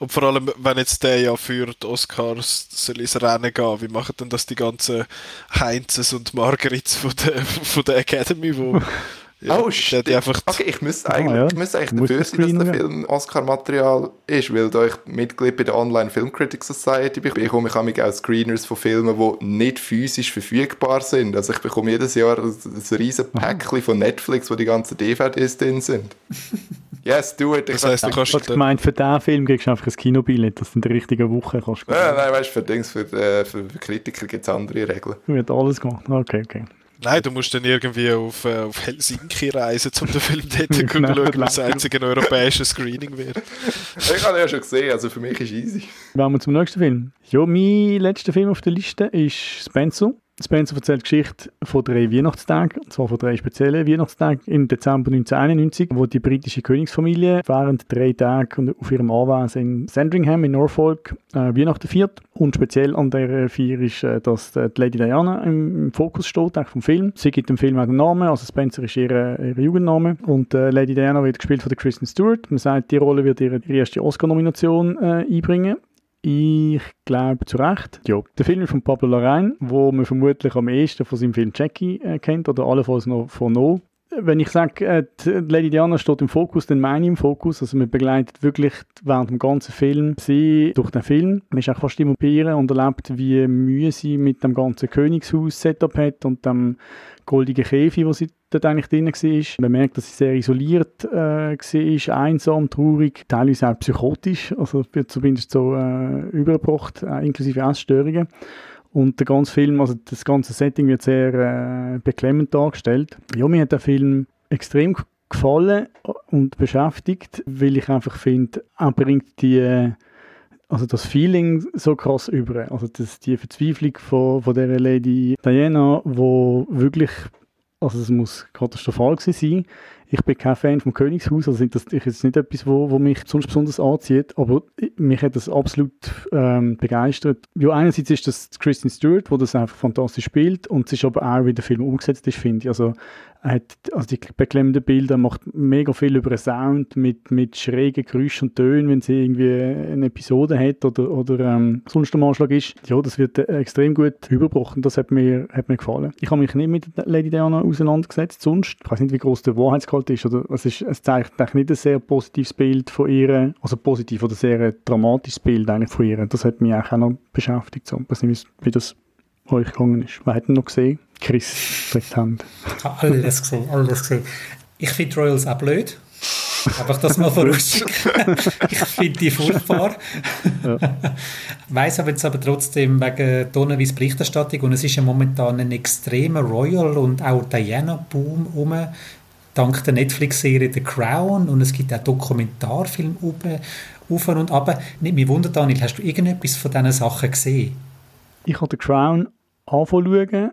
Und vor allem, wenn jetzt der ja für die Oscars soll ins Rennen gehen, wie machen denn das die ganzen Heinzes und Margarits von der, von der Academy, wo <laughs> ja, oh, shit. Einfach okay, ich müsste eigentlich, ah, ja. ich müsste eigentlich dafür sein, dass der Film Oscar-Material ist, weil da ich Mitglied bei der Online Film Critics Society bin, bekomme ich auch Screeners von Filmen, die nicht physisch verfügbar sind. Also ich bekomme jedes Jahr ein, ein riesen Päckchen von Netflix, wo die ganzen DVDs drin sind. <laughs> Yes, do it. Das heisst, du kannst... Ich meine, für diesen Film kriegst du einfach ein Kinobillett, das in der richtigen Woche kannst du... Nein, nein, weißt du, für, Dings, für, äh, für Kritiker gibt es andere Regeln. Wird alles gemacht, okay, okay. Nein, du musst dann irgendwie auf, äh, auf Helsinki reisen, um den Film dort zu schauen, weil das einzige europäische Screening wird. Ich habe ja schon gesehen, also für mich ist easy. Wollen wir zum nächsten Film? Ja, mein letzter Film auf der Liste ist Spencer. Spencer erzählt die Geschichte von drei Weihnachtstagen, und zwar von drei speziellen Weihnachtstagen im Dezember 1991, wo die britische Königsfamilie während drei Tagen auf ihrem Anwesen in Sandringham in Norfolk äh, Weihnachten feiert. Und speziell an der Feier ist, äh, dass die Lady Diana im, im Fokus steht vom Film. Sie gibt dem Film auch den Namen, also Spencer ist ihr Jugendname. Und äh, Lady Diana wird gespielt von der Kristen Stewart. Man sagt, die Rolle wird ihre, ihre erste Oscar-Nomination äh, einbringen. Ich glaube zu Recht. Ja. Der Film von Pablo Larraín, wo man vermutlich am ehesten von seinem Film Jackie äh, kennt oder allenfalls noch von No. Wenn ich sage, äh, Lady Diana steht im Fokus, dann meine ich im Fokus. Also man begleitet wirklich während dem ganzen Film sie durch den Film. Man ist auch fast immer bei ihr und erlebt, wie Mühe sie mit dem ganzen Königshaus-Setup hat und dem goldigen Käfig, wo sie dort eigentlich drin war. Man merkt, dass sie sehr isoliert äh, war, einsam, traurig, teilweise auch psychotisch, also wird zumindest so äh, übergebracht, äh, inklusive Essstörungen. Und der ganze Film, also das ganze Setting wird sehr äh, beklemmend dargestellt. Ja, mir hat der Film extrem gefallen und beschäftigt, weil ich einfach finde, er bringt die also das Feeling so krass über. Also das, die Verzweiflung von, von der Lady Diana, wo wirklich also es muss katastrophal sein. Ich bin kein Fan vom Königshaus, also das ist jetzt nicht etwas, wo, wo mich sonst besonders anzieht, aber mich hat das absolut ähm, begeistert. Ja, einerseits ist das Kristen Stewart, wo das einfach fantastisch spielt und es ist aber auch, wie der Film umgesetzt ist, finde ich. Also hat, also die beklemmenden Bilder macht mega viel über den Sound mit, mit schrägen Geräuschen und Tönen, wenn sie irgendwie eine Episode hat oder, oder ähm, sonst ein Anschlag ist. Ja, das wird äh, extrem gut überbrochen. Das hat mir, hat mir gefallen. Ich habe mich nicht mit Lady Diana auseinandergesetzt, sonst. Ich weiß nicht, wie groß der Wahrheitsgehalt ist. Oder, es, ist es zeigt eigentlich nicht ein sehr positives Bild von ihr, also positiv oder sehr dramatisches Bild eigentlich von ihr. Das hat mich auch noch beschäftigt. So. Ich weiß nicht, wie das euch gegangen ist. Wer hat ihn noch gesehen? Chris, die Hand. Ich habe alles gesehen, alles gesehen. Ich finde Royals auch blöd. Einfach das mal <laughs> vorausschicken. <laughs> ich finde die furchtbar. Ja. Weiss aber jetzt aber trotzdem wegen Donnerweis Berichterstattung und es ist ja momentan ein extremer Royal und auch Diana-Boom um dank der Netflix-Serie The Crown und es gibt auch Dokumentarfilme auf und ab. Nicht mich wundert, Daniel, hast du irgendetwas von diesen Sachen gesehen? Ich habe The Crown anfangen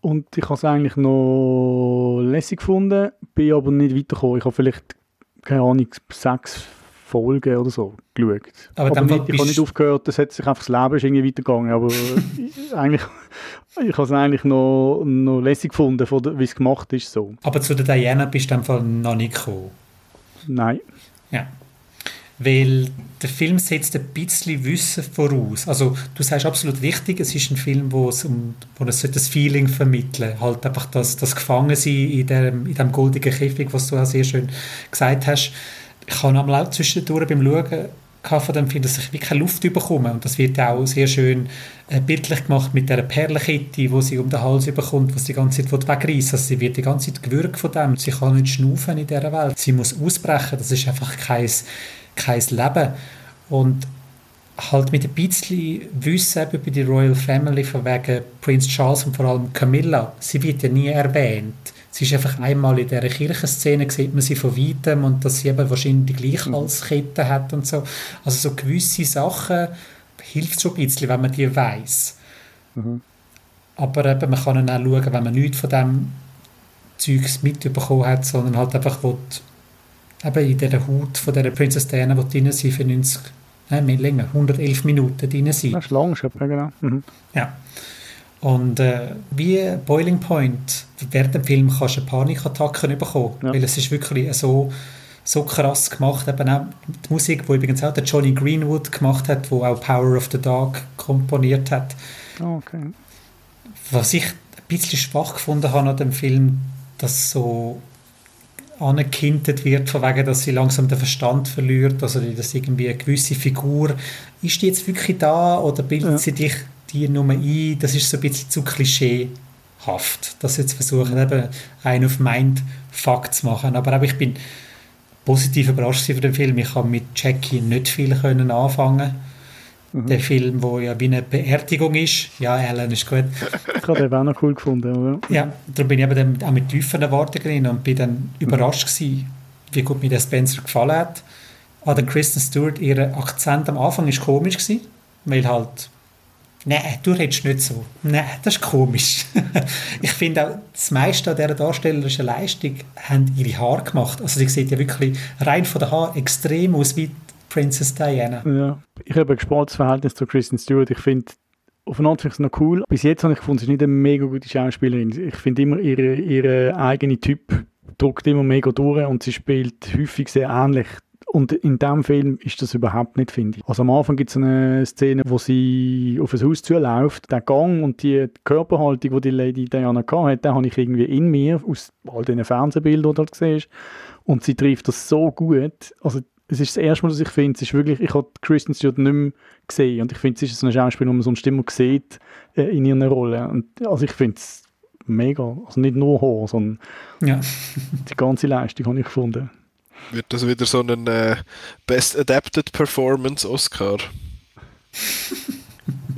und ich habe es eigentlich noch lässig gefunden, bin aber nicht weitergekommen. Ich habe vielleicht, keine Ahnung, sechs Folgen oder so geschaut. Aber, aber nicht, ich habe nicht aufgehört, das hat sich einfach das Leben ist irgendwie weitergegangen, aber <laughs> eigentlich, ich habe es eigentlich noch, noch lässig gefunden, wie es gemacht ist. So. Aber zu der Diana bist du einfach noch nicht gekommen? Nein. Ja. Weil der Film setzt ein bisschen Wissen voraus. Also du sagst absolut richtig, es ist ein Film, wo es um wo es das Feeling vermitteln halt einfach das, das Gefangensein in dem, in dem goldigen Käfig, was du auch sehr schön gesagt hast ich habe einmal auch zwischendurch beim Schauen von dem Film, dass ich wirklich Luft bekomme. Und das wird auch sehr schön äh, bildlich gemacht mit der Perlenkette, wo sie um den Hals bekommt, was die ganze Zeit wegreißt. Also sie wird die ganze Zeit gewürgt von dem. Sie kann nicht schnaufen in dieser Welt. Sie muss ausbrechen. Das ist einfach kein, kein Leben. Und halt mit ein bisschen Wissen über die Royal Family von wegen Prince Charles und vor allem Camilla. Sie wird ja nie erwähnt. Sie ist einfach einmal in dieser Kirchenszene, sieht man sie von weitem und dass sie eben wahrscheinlich die Gleichhalskette mhm. hat und so. Also so gewisse Sachen hilft schon ein bisschen, wenn man die weiß. Mhm. Aber eben, man kann dann auch schauen, wenn man nichts von dem Zeugs mitbekommen hat, sondern halt einfach will, eben in dieser Haut von dieser Princess Diana drin sein für 90, nein, mehr länger, 111 Minuten drin sein. Das ist lang schon, genau. Mhm. Ja. Und äh, wie Boiling Point, während dem Film kannst du Panikattacken bekommen, ja. weil es ist wirklich so, so krass gemacht. Eben auch die Musik, die übrigens auch der Johnny Greenwood gemacht hat, wo auch Power of the Dog komponiert hat. Oh, okay. Was ich ein bisschen schwach gefunden habe an dem Film, dass so angekintet wird, von wegen, dass sie langsam den Verstand verliert, also dass irgendwie eine gewisse Figur, ist die jetzt wirklich da oder bildet ja. sie dich die Nummer ein, das ist so ein bisschen zu klischeehaft, dass jetzt versuchen, eben einen auf Mindfuck zu machen. Aber ich bin positiv überrascht von dem Film. Ich habe mit Jackie nicht viel können anfangen. Mhm. Der Film, wo ja wie eine Beerdigung ist. Ja, Alan ist gut. Ich habe den auch noch cool gefunden. Oder? Ja, darum bin ich eben auch mit tiefen Erwartungen und bin dann überrascht gewesen, wie gut mir der Spencer gefallen hat. An der Kristen Stewart, ihr Akzent am Anfang war komisch gewesen, weil halt Nein, du redest nicht so. Nein, das ist komisch. <laughs> ich finde auch, das meiste an dieser darstellerischen Leistung haben ihre Haare gemacht. Also sie sieht ja wirklich rein von den Haaren extrem aus wie Princess Diana. Ja, ich habe ein gespanntes Verhältnis zu Kristen Stewart. Ich finde, auf eine Art finde ich es noch cool. Bis jetzt habe ich gefunden, sie ist nicht eine mega gute Schauspielerin. Ich finde immer, ihre, ihre eigene Typ drückt immer mega durch und sie spielt häufig sehr ähnlich und in diesem Film ist das überhaupt nicht, finde ich. Also am Anfang gibt es eine Szene, wo sie auf ein Haus zuläuft. Der Gang und die Körperhaltung, die die Lady Diana hatte, den habe ich irgendwie in mir, aus all diesen Fernsehbildern, die du gesehen hast. Und sie trifft das so gut. Also es ist das erste Mal, dass ich finde, es ist wirklich, ich habe Kristen Stewart nicht mehr gesehen. Und ich finde, es ist so eine Schauspielerin, die man sonst immer sieht äh, in ihrer Rolle. Und, also ich finde es mega. Also nicht nur Haar, sondern ja. <laughs> die ganze Leistung habe ich gefunden wird das wieder so ein äh, Best Adapted Performance Oscar. <laughs>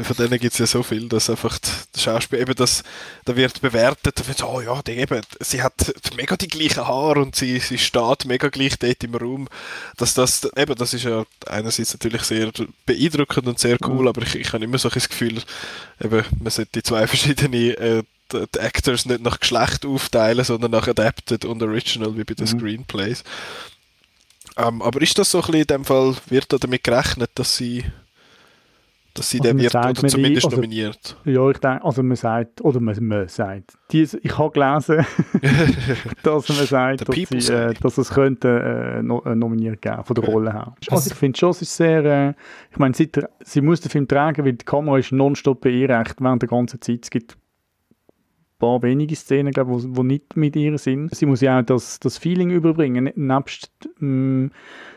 Von denen gibt es ja so viel, dass einfach das Schauspiel eben das, da wird bewertet, da wird so, oh ja, die eben, sie hat mega die gleichen Haare und sie, sie steht mega gleich dort im Raum. Dass das, eben, das ist ja einerseits natürlich sehr beeindruckend und sehr cool, mhm. aber ich, ich habe immer so das Gefühl, eben, man sollte die zwei verschiedene äh, die, die Actors nicht nach Geschlecht aufteilen, sondern nach Adapted und Original, wie bei den mhm. Screenplays. Ähm, aber ist das so ein bisschen in dem Fall, wird da damit gerechnet, dass sie dass sie also der wird oder zumindest also, nominiert. Ja, ich denke, also man sagt, oder man, man sagt, dies, ich habe gelesen, <laughs> dass man sagt, dass, sie, äh, dass, es könnte äh, no, äh, nominiert geben von der Rolle her. Also ich finde schon, es ist sehr, äh, ich meine, sie, sie muss den Film tragen, weil die Kamera ist nonstop bei ihr während der ganzen Zeit. Es gibt paar wenige Szenen, glaube wo, wo nicht mit ihr sind. Sie muss ja auch das, das Feeling überbringen, nebst ähm,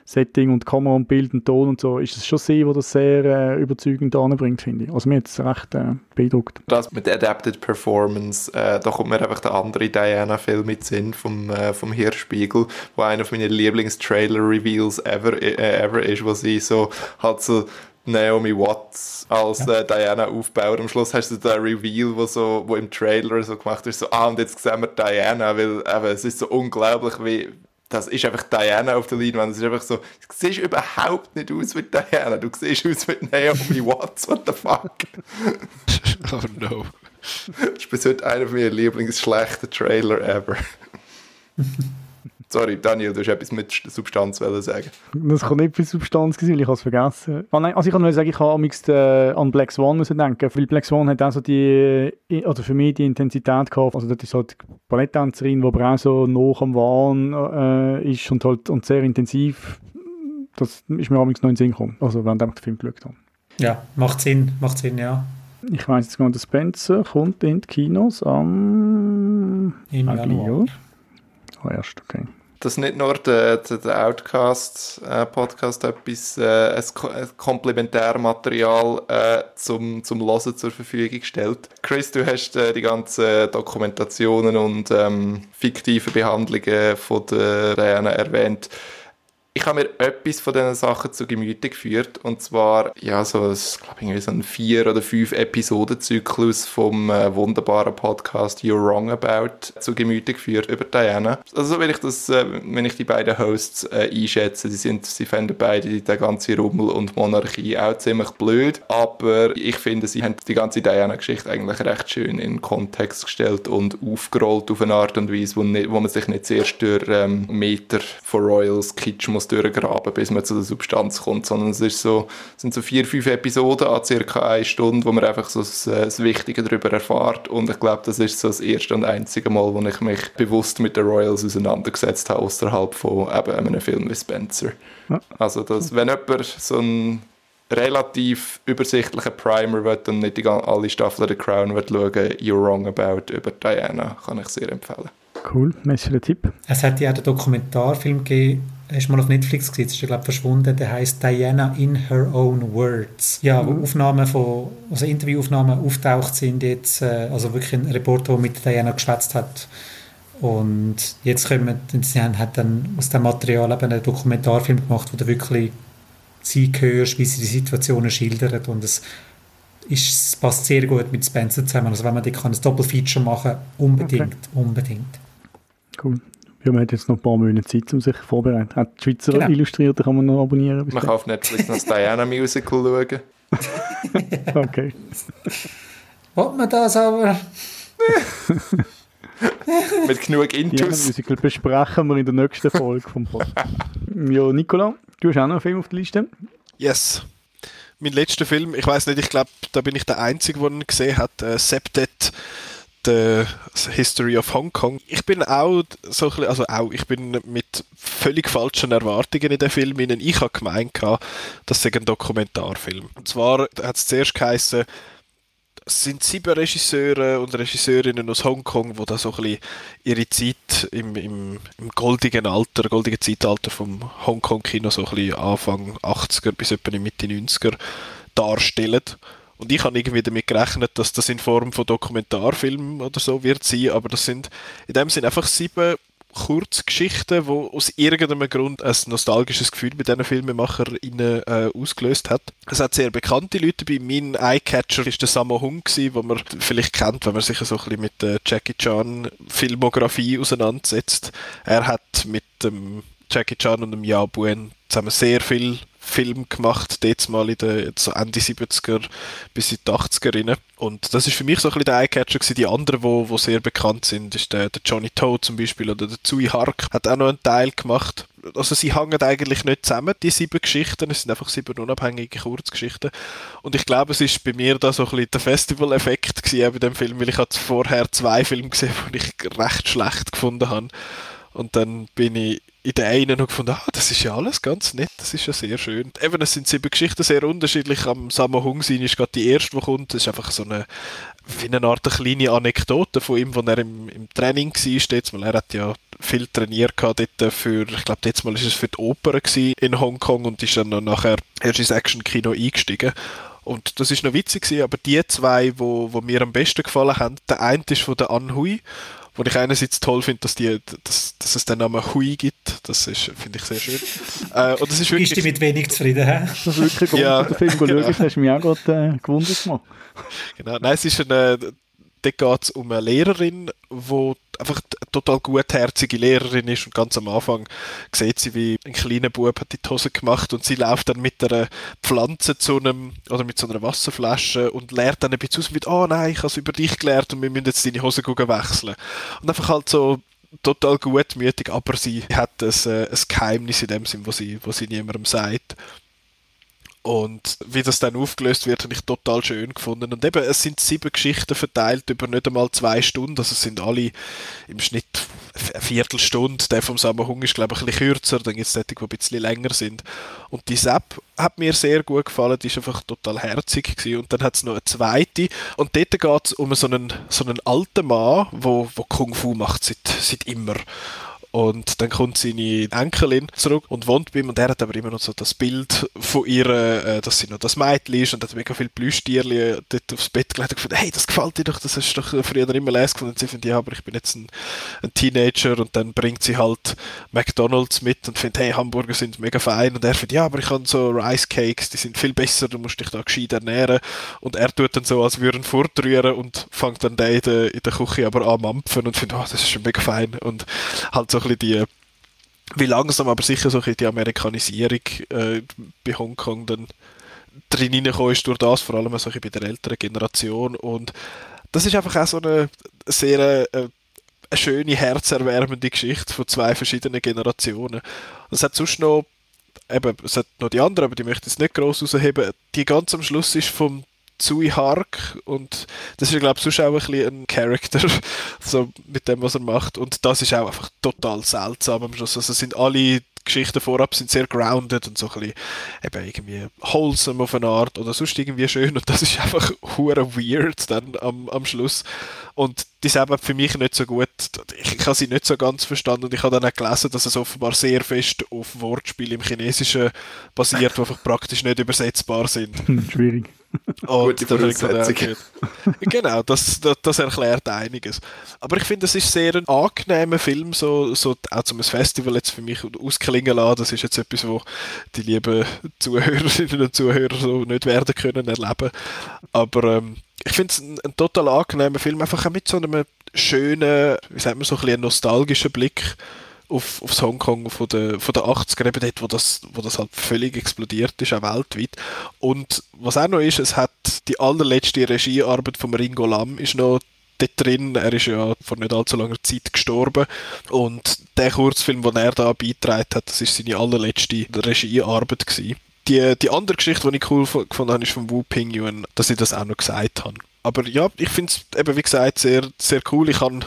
Setting und Kamera und Bild und Ton und so, ist es schon sie, die das sehr äh, überzeugend anbringt, finde ich. Also mir hat es recht äh, beeindruckt. Das mit Adapted Performance, äh, da kommt mir einfach der andere Diana-Film mit Sinn vom, äh, vom Hirschspiegel, wo einer von meinen Lieblings-Trailer-Reveals ever, äh, ever ist, wo sie so halt so Naomi Watts als ja. äh, Diana aufbaut. Am Schluss hast du den Reveal, wo, so, wo im Trailer so gemacht ist, so, ah, und jetzt sehen wir Diana, weil eben, es ist so unglaublich, wie, das ist einfach Diana auf der Leinwand. Es ist einfach so, du siehst überhaupt nicht aus wie Diana, du siehst aus wie Naomi <laughs> Watts, what the fuck? <laughs> oh no. Das ist bis heute einer meiner Lieblingsschlechten Trailer ever. <laughs> Sorry, Daniel, du hast etwas mit Substanz sagen. Das kann nicht viel Substanz sein, weil ich es vergessen. Ah, nein, also ich kann nur sagen, ich habe äh, an Black Swan müssen denken, weil Black Swan hat auch so die, also für mich die Intensität gehabt. Also das ist halt die Balletttänzerin, die aber auch so noch am Wahn äh, ist und halt und sehr intensiv. Das ist mir amigs noch in den Sinn gekommen, also während ich den Film geschaut habe. Ja, macht Sinn, macht Sinn, ja. Ich weiß jetzt gar nicht, der Spencer kommt in die Kinos am Im Januar. Oh, erst, okay dass nicht nur der, der, Outcast-Podcast äh, etwas, äh, ein Komplementärmaterial äh, zum, zum Hören zur Verfügung stellt. Chris, du hast äh, die ganzen Dokumentationen und ähm, fiktive Behandlungen von der Diana erwähnt ich habe mir etwas von diesen Sachen zu Gemüte geführt und zwar ja so, ich glaube so ein vier oder fünf Episoden Zyklus vom äh, wunderbaren Podcast You're Wrong About zu Gemüte geführt über Diana. Also so will ich das, äh, wenn ich die beiden Hosts äh, einschätze, sie sind, sie finden beide die ganze Rummel und Monarchie auch ziemlich blöd, aber ich finde, sie haben die ganze Diana-Geschichte eigentlich recht schön in den Kontext gestellt und aufgerollt auf eine Art und Weise, wo, nicht, wo man sich nicht zuerst durch ähm, Meter von Royals Kitsch muss durchgraben, bis man zu der Substanz kommt, sondern es ist so, sind so vier, fünf Episoden an circa eine Stunde, wo man einfach so das, äh, das Wichtige darüber erfahrt und ich glaube, das ist so das erste und einzige Mal, wo ich mich bewusst mit den Royals auseinandergesetzt habe, außerhalb von eben einem Film wie Spencer. Ja. Also, dass, wenn jemand so einen relativ übersichtlichen Primer will und nicht die, alle Staffeln der Crown will schauen, You're Wrong About über Diana, kann ich sehr empfehlen. Cool, merci der Tipp. Es hat ja einen Dokumentarfilm gegeben, hast du mal auf Netflix gesehen, ist glaube verschwunden, der heißt Diana in Her Own Words. Ja, wo mhm. Aufnahmen von, also Interviewaufnahmen auftaucht sind jetzt, äh, also wirklich ein Reporter, der mit Diana geschwätzt hat. Und jetzt kommen, sie haben hat dann aus dem Material eben einen Dokumentarfilm gemacht, wo du wirklich sie hörst, wie sie die Situationen schildert und es ist, es passt sehr gut mit Spencer zusammen. Also wenn man die kann ein Doppelfeature machen, unbedingt, okay. unbedingt. Cool. Ja, man hat jetzt noch ein paar Monate Zeit, um sich vorzubereiten. Hat die Schweizer genau. Illustrierte kann man noch abonnieren. Man kann auf Netflix noch das Diana Musical schauen. <laughs> <laughs> okay. Wollt man das aber? <laughs> Mit genug Intus. Diana Musical besprechen wir in der nächsten Folge vom Podcast. ja, Nicola, du hast auch noch einen Film auf der Liste? Yes. Mein letzter Film, ich weiß nicht, ich glaube, da bin ich der Einzige, der ihn gesehen hat, äh, Septet The History of Hong Kong. Ich bin auch so ein bisschen, also auch, ich bin mit völlig falschen Erwartungen in den Film hinein. Ich habe gemeint, das sei ein Dokumentarfilm. Und zwar hat es zuerst geheißen, es sind sieben Regisseure und Regisseurinnen aus Hongkong, die da so ein bisschen ihre Zeit im, im, im goldigen Alter, goldigen Zeitalter vom Hongkong-Kino so ein bisschen Anfang 80er bis etwa in Mitte 90er darstellen. Und ich habe irgendwie damit gerechnet, dass das in Form von Dokumentarfilm oder so wird sein, aber das sind in dem Sinne einfach sieben Kurzgeschichten, die aus irgendeinem Grund ein nostalgisches Gefühl bei diesen FilmemacherInnen äh, ausgelöst hat. Es hat sehr bekannte Leute bei Mein Eyecatcher ist der Sammo Hung wo man vielleicht kennt, wenn man sich so ein bisschen mit der Jackie Chan Filmografie auseinandersetzt. Er hat mit dem Jackie Chan und dem Ya Buen zusammen sehr viel Film gemacht, jetzt mal in den so Ende 70er bis in die 80er rein. Und das ist für mich so ein bisschen der Eyecatcher gewesen. Die anderen, wo, wo sehr bekannt sind, ist der, der Johnny Toad zum Beispiel oder der Zui Hark hat auch noch einen Teil gemacht. Also sie hängen eigentlich nicht zusammen, die sieben Geschichten. Es sind einfach sieben unabhängige Kurzgeschichten. Und ich glaube, es ist bei mir da so ein bisschen der Festival-Effekt gewesen bei dem Film, weil ich hatte vorher zwei Filme gesehen, <laughs> die ich recht schlecht gefunden habe. Und dann bin ich in der einen noch gefunden, ah, das ist ja alles ganz nett, das ist ja sehr schön. Eben, es sind sieben Geschichten sehr unterschiedlich. Am Sammo Hung sein ist gerade die erste, die kommt. Das ist einfach so eine wie eine Art eine kleine Anekdote von ihm, wo er im, im Training war, er hat ja viel trainiert dort für, ich glaube, jetzt mal ist es für die Oper in Hongkong und ist dann nachher erst ins Action-Kino eingestiegen. Und das ist noch witzig aber die zwei, wo, wo mir am besten gefallen haben, der eine ist von der Anhui wo ich einerseits toll finde, dass, die, dass, dass es den Namen Hui gibt. Das ist, finde ich sehr schön. Äh, und das ist wirklich, Bist du mit wenig zufrieden? He? Das ist wirklich ja, den <laughs> Film genau. schauen, hast du mich auch gerade äh, gewundert gemacht. Genau, nein, es ist eine, dort geht es um eine Lehrerin, die einfach eine total gutherzige Lehrerin ist und ganz am Anfang sieht sie, wie ein kleiner Bub hat die Hose gemacht und sie läuft dann mit einer Pflanze zu einem, oder mit so einer Wasserflasche und lernt dann ein bisschen aus mit, oh nein, ich habe es über dich gelernt und wir müssen jetzt deine Hose wechseln. Und einfach halt so total gutmütig, aber sie hat ein, äh, ein Geheimnis in dem Sinn, was sie, was sie niemandem sagt. Und wie das dann aufgelöst wird, habe ich total schön gefunden. Und eben, es sind sieben Geschichten verteilt über nicht einmal zwei Stunden. Also es sind alle im Schnitt eine Viertelstunde. Der vom Samahung ist, glaube ich, ein bisschen kürzer. Dann gibt es solche, die ein bisschen länger sind. Und die Sepp hat mir sehr gut gefallen. Die ist einfach total herzig gewesen. Und dann hat es noch eine zweite. Und dort geht es um so einen, so einen alten Mann, der wo, wo Kung Fu macht seit, seit immer. Und dann kommt seine Enkelin zurück und wohnt bei ihm. Und er hat aber immer noch so das Bild von ihr, äh, dass sie noch das Mädchen ist und hat mega viele Plüschtierchen dort aufs Bett gelegt und gefunden, hey, das gefällt dir doch, das hast du doch früher immer lesen gefunden. Und sie findet, ja, aber ich bin jetzt ein, ein, Teenager und dann bringt sie halt McDonalds mit und findet, hey, Hamburger sind mega fein. Und er findet, ja, aber ich habe so Rice Cakes, die sind viel besser, du musst dich da gescheit ernähren. Und er tut dann so, als würde er fortrühren und fängt dann den in der, in der Küche aber an mampfen und findet, oh, das ist schon mega fein. Und halt so bisschen die, wie langsam aber sicher so ein die Amerikanisierung äh, bei Hongkong dann drin hineingekommen ist durch das, vor allem so bei der älteren Generation und das ist einfach auch so eine sehr äh, eine schöne, herzerwärmende Geschichte von zwei verschiedenen Generationen. Es hat sonst noch eben, es hat noch die anderen, aber die möchte ich jetzt nicht gross rausheben. Die ganz am Schluss ist vom Zui Hark und das ist, glaube ich, sonst auch ein bisschen ein Charakter, <laughs> so mit dem, was er macht und das ist auch einfach total seltsam am Schluss. Also sind alle Geschichten vorab sind sehr grounded und so ein bisschen eben irgendwie wholesome auf eine Art oder sonst irgendwie schön und das ist einfach <laughs> hure weird dann am, am Schluss und die selber für mich nicht so gut, ich, ich habe sie nicht so ganz verstanden und ich habe dann auch gelesen, dass es offenbar sehr fest auf Wortspiele im Chinesischen basiert, die einfach praktisch nicht übersetzbar sind. <laughs> Schwierig. Und Gute Voraussetzung. genau, das, das, das, erklärt einiges. Aber ich finde, es ist sehr ein angenehmer Film, so, so auch zum Festival jetzt für mich ausklingen lassen. Das ist jetzt etwas, wo die lieben Zuhörerinnen und Zuhörer so nicht werden können erleben. Aber ähm, ich finde es ein, ein, total angenehmer Film, einfach auch mit so einem schönen, wie sagt man, so ein bisschen nostalgischen Blick auf, aufs Hongkong von der, von der 80er, eben dort, wo das, wo das halt völlig explodiert ist, auch weltweit. Und was auch noch ist, es hat die allerletzte Regiearbeit von Ringo Lam ist noch dort drin. Er ist ja vor nicht allzu langer Zeit gestorben. Und der Kurzfilm, den er da beigetragen hat, das ist seine allerletzte Regiearbeit gewesen. Die, die andere Geschichte, die ich cool gefunden habe, ist von Wu Ping Yuan, dass ich das auch noch gesagt habe. Aber ja, ich finde es eben, wie gesagt, sehr, sehr cool. Ich habe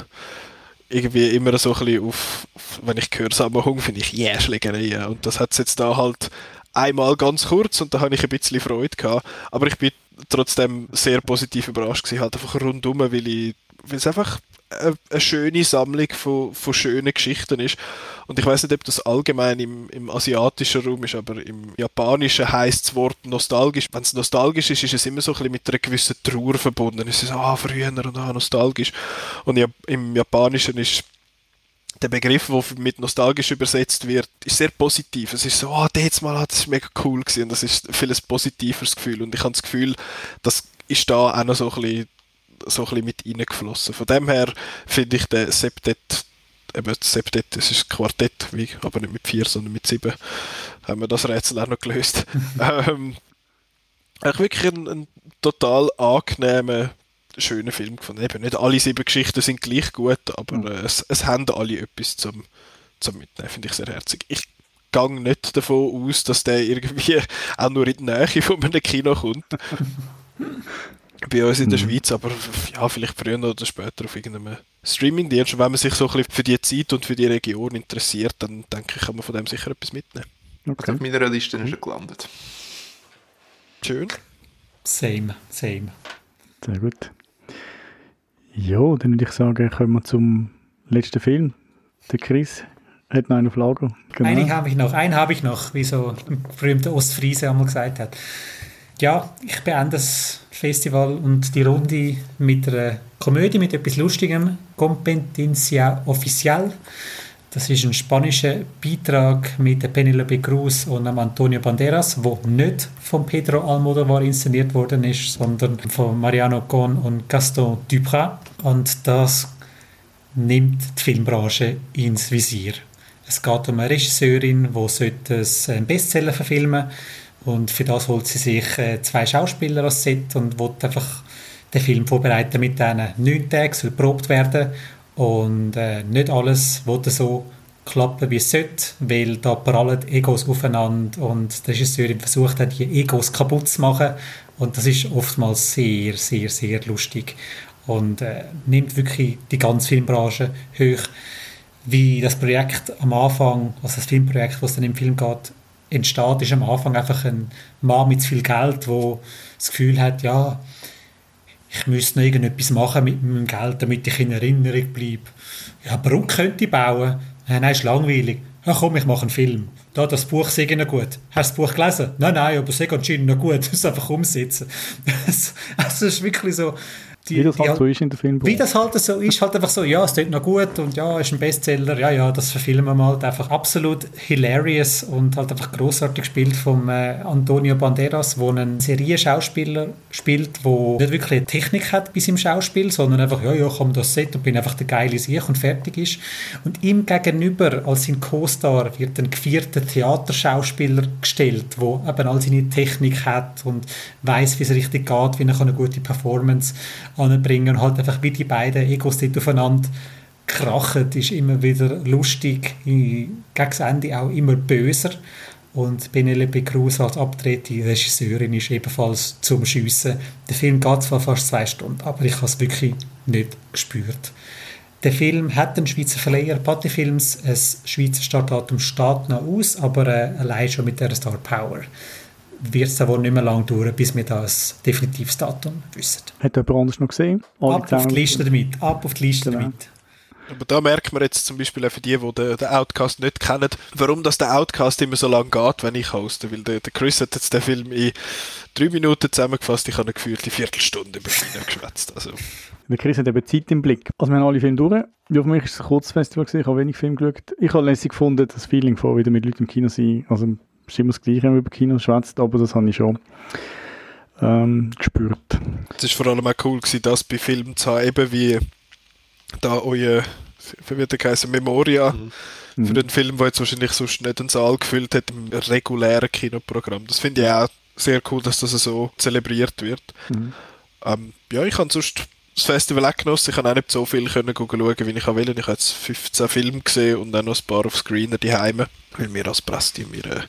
irgendwie immer so ein bisschen auf, wenn ich höre Sammelhung, finde ich, yeah, Schlägereien. Und das hat es jetzt da halt einmal ganz kurz und da habe ich ein bisschen Freude gehabt. Aber ich bin trotzdem sehr positiv überrascht gewesen, halt einfach rundum, weil ich, weil es einfach eine, schöne Sammlung von, von schönen Geschichten ist. Und ich weiß nicht, ob das allgemein im, im asiatischen Raum ist, aber im japanischen heißt das Wort nostalgisch. Wenn es nostalgisch ist, ist es immer so ein bisschen mit einer gewissen Trauer verbunden. Es ist so, ah, früher und ah, nostalgisch. Und ja, im Japanischen ist der Begriff, der mit nostalgisch übersetzt wird, ist sehr positiv. Es ist so, ah, oh, jetzt mal, das ist mega cool gewesen. Das ist ein positiveres Gefühl. Und ich habe das Gefühl, das ist da auch noch so ein bisschen so ein bisschen mit reingeflossen. Von dem her finde ich den Septet, eben Septet, das ist ein Quartett, wie, aber nicht mit vier, sondern mit sieben, haben wir das Rätsel auch noch gelöst. <laughs> ähm, eigentlich wirklich ein, ein total angenehmer, schöner Film gefunden. Eben nicht alle sieben Geschichten sind gleich gut, aber mhm. äh, es, es haben alle etwas zum, zum Mitnehmen, finde ich sehr herzig. Ich gehe nicht davon aus, dass der irgendwie <laughs> auch nur in die Nähe von einem Kino kommt. <laughs> bei uns in der mhm. Schweiz, aber ja, vielleicht früher oder später auf irgendeinem Streaming-Dienst. Wenn man sich so ein bisschen für die Zeit und für die Region interessiert, dann denke ich, kann man von dem sicher etwas mitnehmen. Okay. Auf meiner Liste ist er gelandet. Schön. Same, same. Sehr gut. Ja, dann würde ich sagen, kommen wir zum letzten Film. Der Chris hat noch einen auf Lager. Genau. Einen habe ich noch, einen habe ich noch, wie so ein berühmter Ostfriese einmal gesagt hat. Ja, ich beende das Festival und die Runde mit einer Komödie, mit etwas Lustigem, Competencia Oficial. Das ist ein spanischer Beitrag mit Penelope Cruz und Antonio Banderas, wo nicht von Pedro Almodovar inszeniert worden ist, sondern von Mariano Con und Gaston Duprat. Und das nimmt die Filmbranche ins Visier. Es geht um eine Regisseurin, die einen Bestseller verfilmen und für das holt sie sich äh, zwei Schauspieler als Set und will einfach den Film vorbereiten mit denen. Neun Tage soll probt werden und äh, nicht alles wollte so klappen, wie es sollte, weil da prallen Egos aufeinander und der Regisseurin versucht hat, die Egos kaputt zu machen. Und das ist oftmals sehr, sehr, sehr lustig und äh, nimmt wirklich die ganze Filmbranche hoch. Wie das Projekt am Anfang, also das Filmprojekt, was dann im Film geht, entsteht, ist am Anfang einfach ein Mann mit zu viel Geld, der das Gefühl hat, ja, ich müsste noch irgendetwas machen mit meinem Geld, damit ich in Erinnerung bleibe. Ja, Brücke könnte ich bauen. Ja, nein, ist langweilig. Ja, komm, ich mache einen Film. Da, das Buch sei noch gut. Hast du das Buch gelesen? Nein, nein, aber ist anscheinend noch gut. <laughs> Du musst einfach umsetzen. es ist wirklich so, die, wie das halt, so ist in der Filmbranche. Wie das halt so ist, halt einfach so, ja, es tut noch gut und ja, ist ein Bestseller, ja, ja, das verfilmen wir halt einfach absolut hilarious und halt einfach großartig gespielt von äh, Antonio Banderas, wo ein Serienschauspieler spielt, wo nicht wirklich eine Technik hat bei seinem Schauspiel, sondern einfach, ja, ja, komm das Set und bin einfach der geile Sieg und fertig ist. Und ihm gegenüber, als sein Co-Star, wird ein gevierter Theaterschauspieler gestellt, wo eben all seine Technik hat und weiß, wie es richtig geht, wie er eine gute Performance anbringen und halt einfach wie die beiden Egos dort aufeinander krachen, ist immer wieder lustig, gegen das Ende auch immer böser und Penelope Cruz als abtretende Regisseurin ist ebenfalls zum Schiessen. Der Film geht zwar fast zwei Stunden, aber ich habe es wirklich nicht gespürt. Der Film hat einen Schweizer Verleiher, Patti Films, ein Schweizer Startdatum steht noch aus, aber äh, allein schon mit der Star Power wird es wohl nicht mehr lange dauern, bis wir das definitives Datum wissen. Hat jemand anders noch gesehen? Alle Ab auf die Liste damit. Ab auf die Liste genau. damit. Aber da merkt man jetzt zum Beispiel auch für die, die den, den Outcast nicht kennen, warum das der Outcast immer so lange geht, wenn ich hoste. Weil der, der Chris hat jetzt den Film in drei Minuten zusammengefasst, ich habe eine gefühlte Viertelstunde über ihn geschwätzt. Also. Der Chris hat eben Zeit im Blick. Also wir haben alle Filme durch. Ja, für mich war es ein Kurzfestival, ich habe wenig Filme geschaut. Ich habe lässig gefunden, das Feeling von wieder mit Leuten im Kino sein. Also ist immer das Gleiche, wenn man über Kino schwätzt, aber das habe ich schon ähm, gespürt. Es war vor allem auch cool, gewesen, das bei Filmen zu haben, eben wie da euer, wie wird der heißen, Memoria. Mhm. Für den Film, der jetzt wahrscheinlich sonst nicht einen Saal gefüllt hat, im regulären Kinoprogramm. Das finde ich auch sehr cool, dass das so zelebriert wird. Mhm. Ähm, ja, ich habe sonst das Festival auch genossen. Ich habe auch nicht so viel können schauen, wie ich will. Ich habe jetzt 15 Filme gesehen und dann noch ein paar auf Screener die Heime. Weil wir als Presse, wir äh,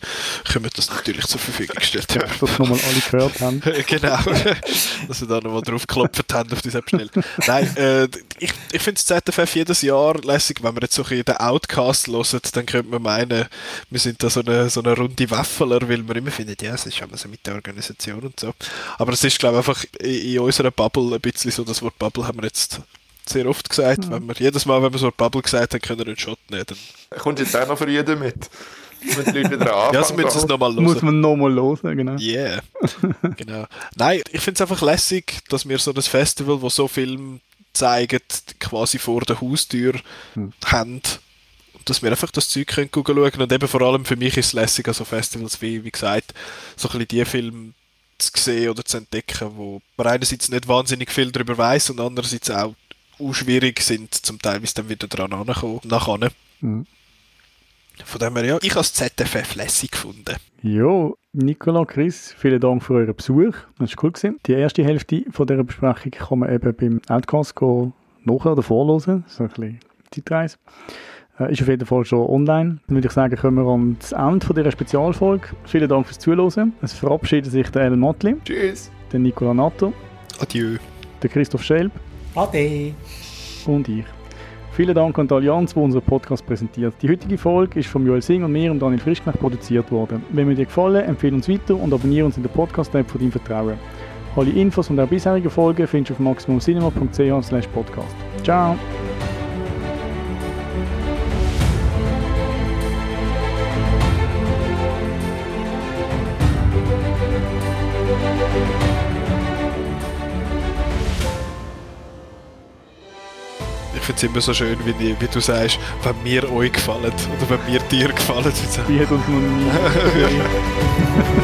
können das natürlich zur Verfügung gestellt haben. Dass nochmal alle gehört haben. <laughs> genau. <laughs> dass wir da nochmal drauf geklopft haben auf diese Bestellung. Nein, äh, ich, ich finde das ZFF jedes Jahr lässig. Wenn man jetzt so ein den Outcast hört, dann könnte man meinen, wir sind da so eine, so eine runde Waffeler, weil man immer findet, ja, es ist schon so mit der Organisation und so. Aber es ist, glaube ich, einfach in, in unserer Bubble ein bisschen so, das Wort Bubble haben wir jetzt sehr oft gesagt. Mhm. Wenn wir, jedes Mal, wenn wir so eine Bubble gesagt haben, können wir einen Shot nehmen. Dann Kommt jetzt auch noch für jeden mit? Wenn die Leute wieder anfangen. Ja, so müssen es nochmal hören. Muss man nochmal hören, genau. Yeah. <laughs> genau. Nein, ich finde es einfach lässig, dass wir so ein Festival, wo so Filme zeigen, quasi vor der Haustür hm. haben. Und dass wir einfach das Zeug können schauen Und eben vor allem für mich ist es lässig, also Festivals wie, wie gesagt, so ein bisschen die Filme zu sehen oder zu entdecken, wo man einerseits nicht wahnsinnig viel darüber weiß und andererseits auch auch schwierig sind, zum Teil bis dann wieder dran ankommen, nachher. Mhm. Von dem her, ja, ich habe das ZFF lässig gefunden. Ja, Nicola, Chris, vielen Dank für euren Besuch. Das war cool. Gewesen. Die erste Hälfte von dieser Besprechung kann man eben beim Outcast nachher oder vorlesen. So ein bisschen Zeitreise. Äh, ist auf jeden Fall schon online. Dann würde ich sagen, kommen wir ans Ende von dieser Spezialfolge. Vielen Dank fürs Zuhören. Es verabschiedet sich der Ellen Mottli. Tschüss. Der Nicola Natter. Adieu. Der Christoph Schelb. Ade. Und ich. Vielen Dank an die Allianz, die unseren Podcast präsentiert. Die heutige Folge ist von Joel Singh und mir und Daniel Frischknecht produziert worden. Wenn mir dir gefallen, empfehle uns weiter und abonniere uns in der Podcast-App von deinem Vertrauen. Alle Infos und auch bisherige Folgen findest du auf maximumcinema.ch podcast. Ciao! Finde es immer so schön, wie, wie, du sagst, wenn mir euch gefallen oder wenn mir dir gefallen. Wie hat uns noch nie. <laughs>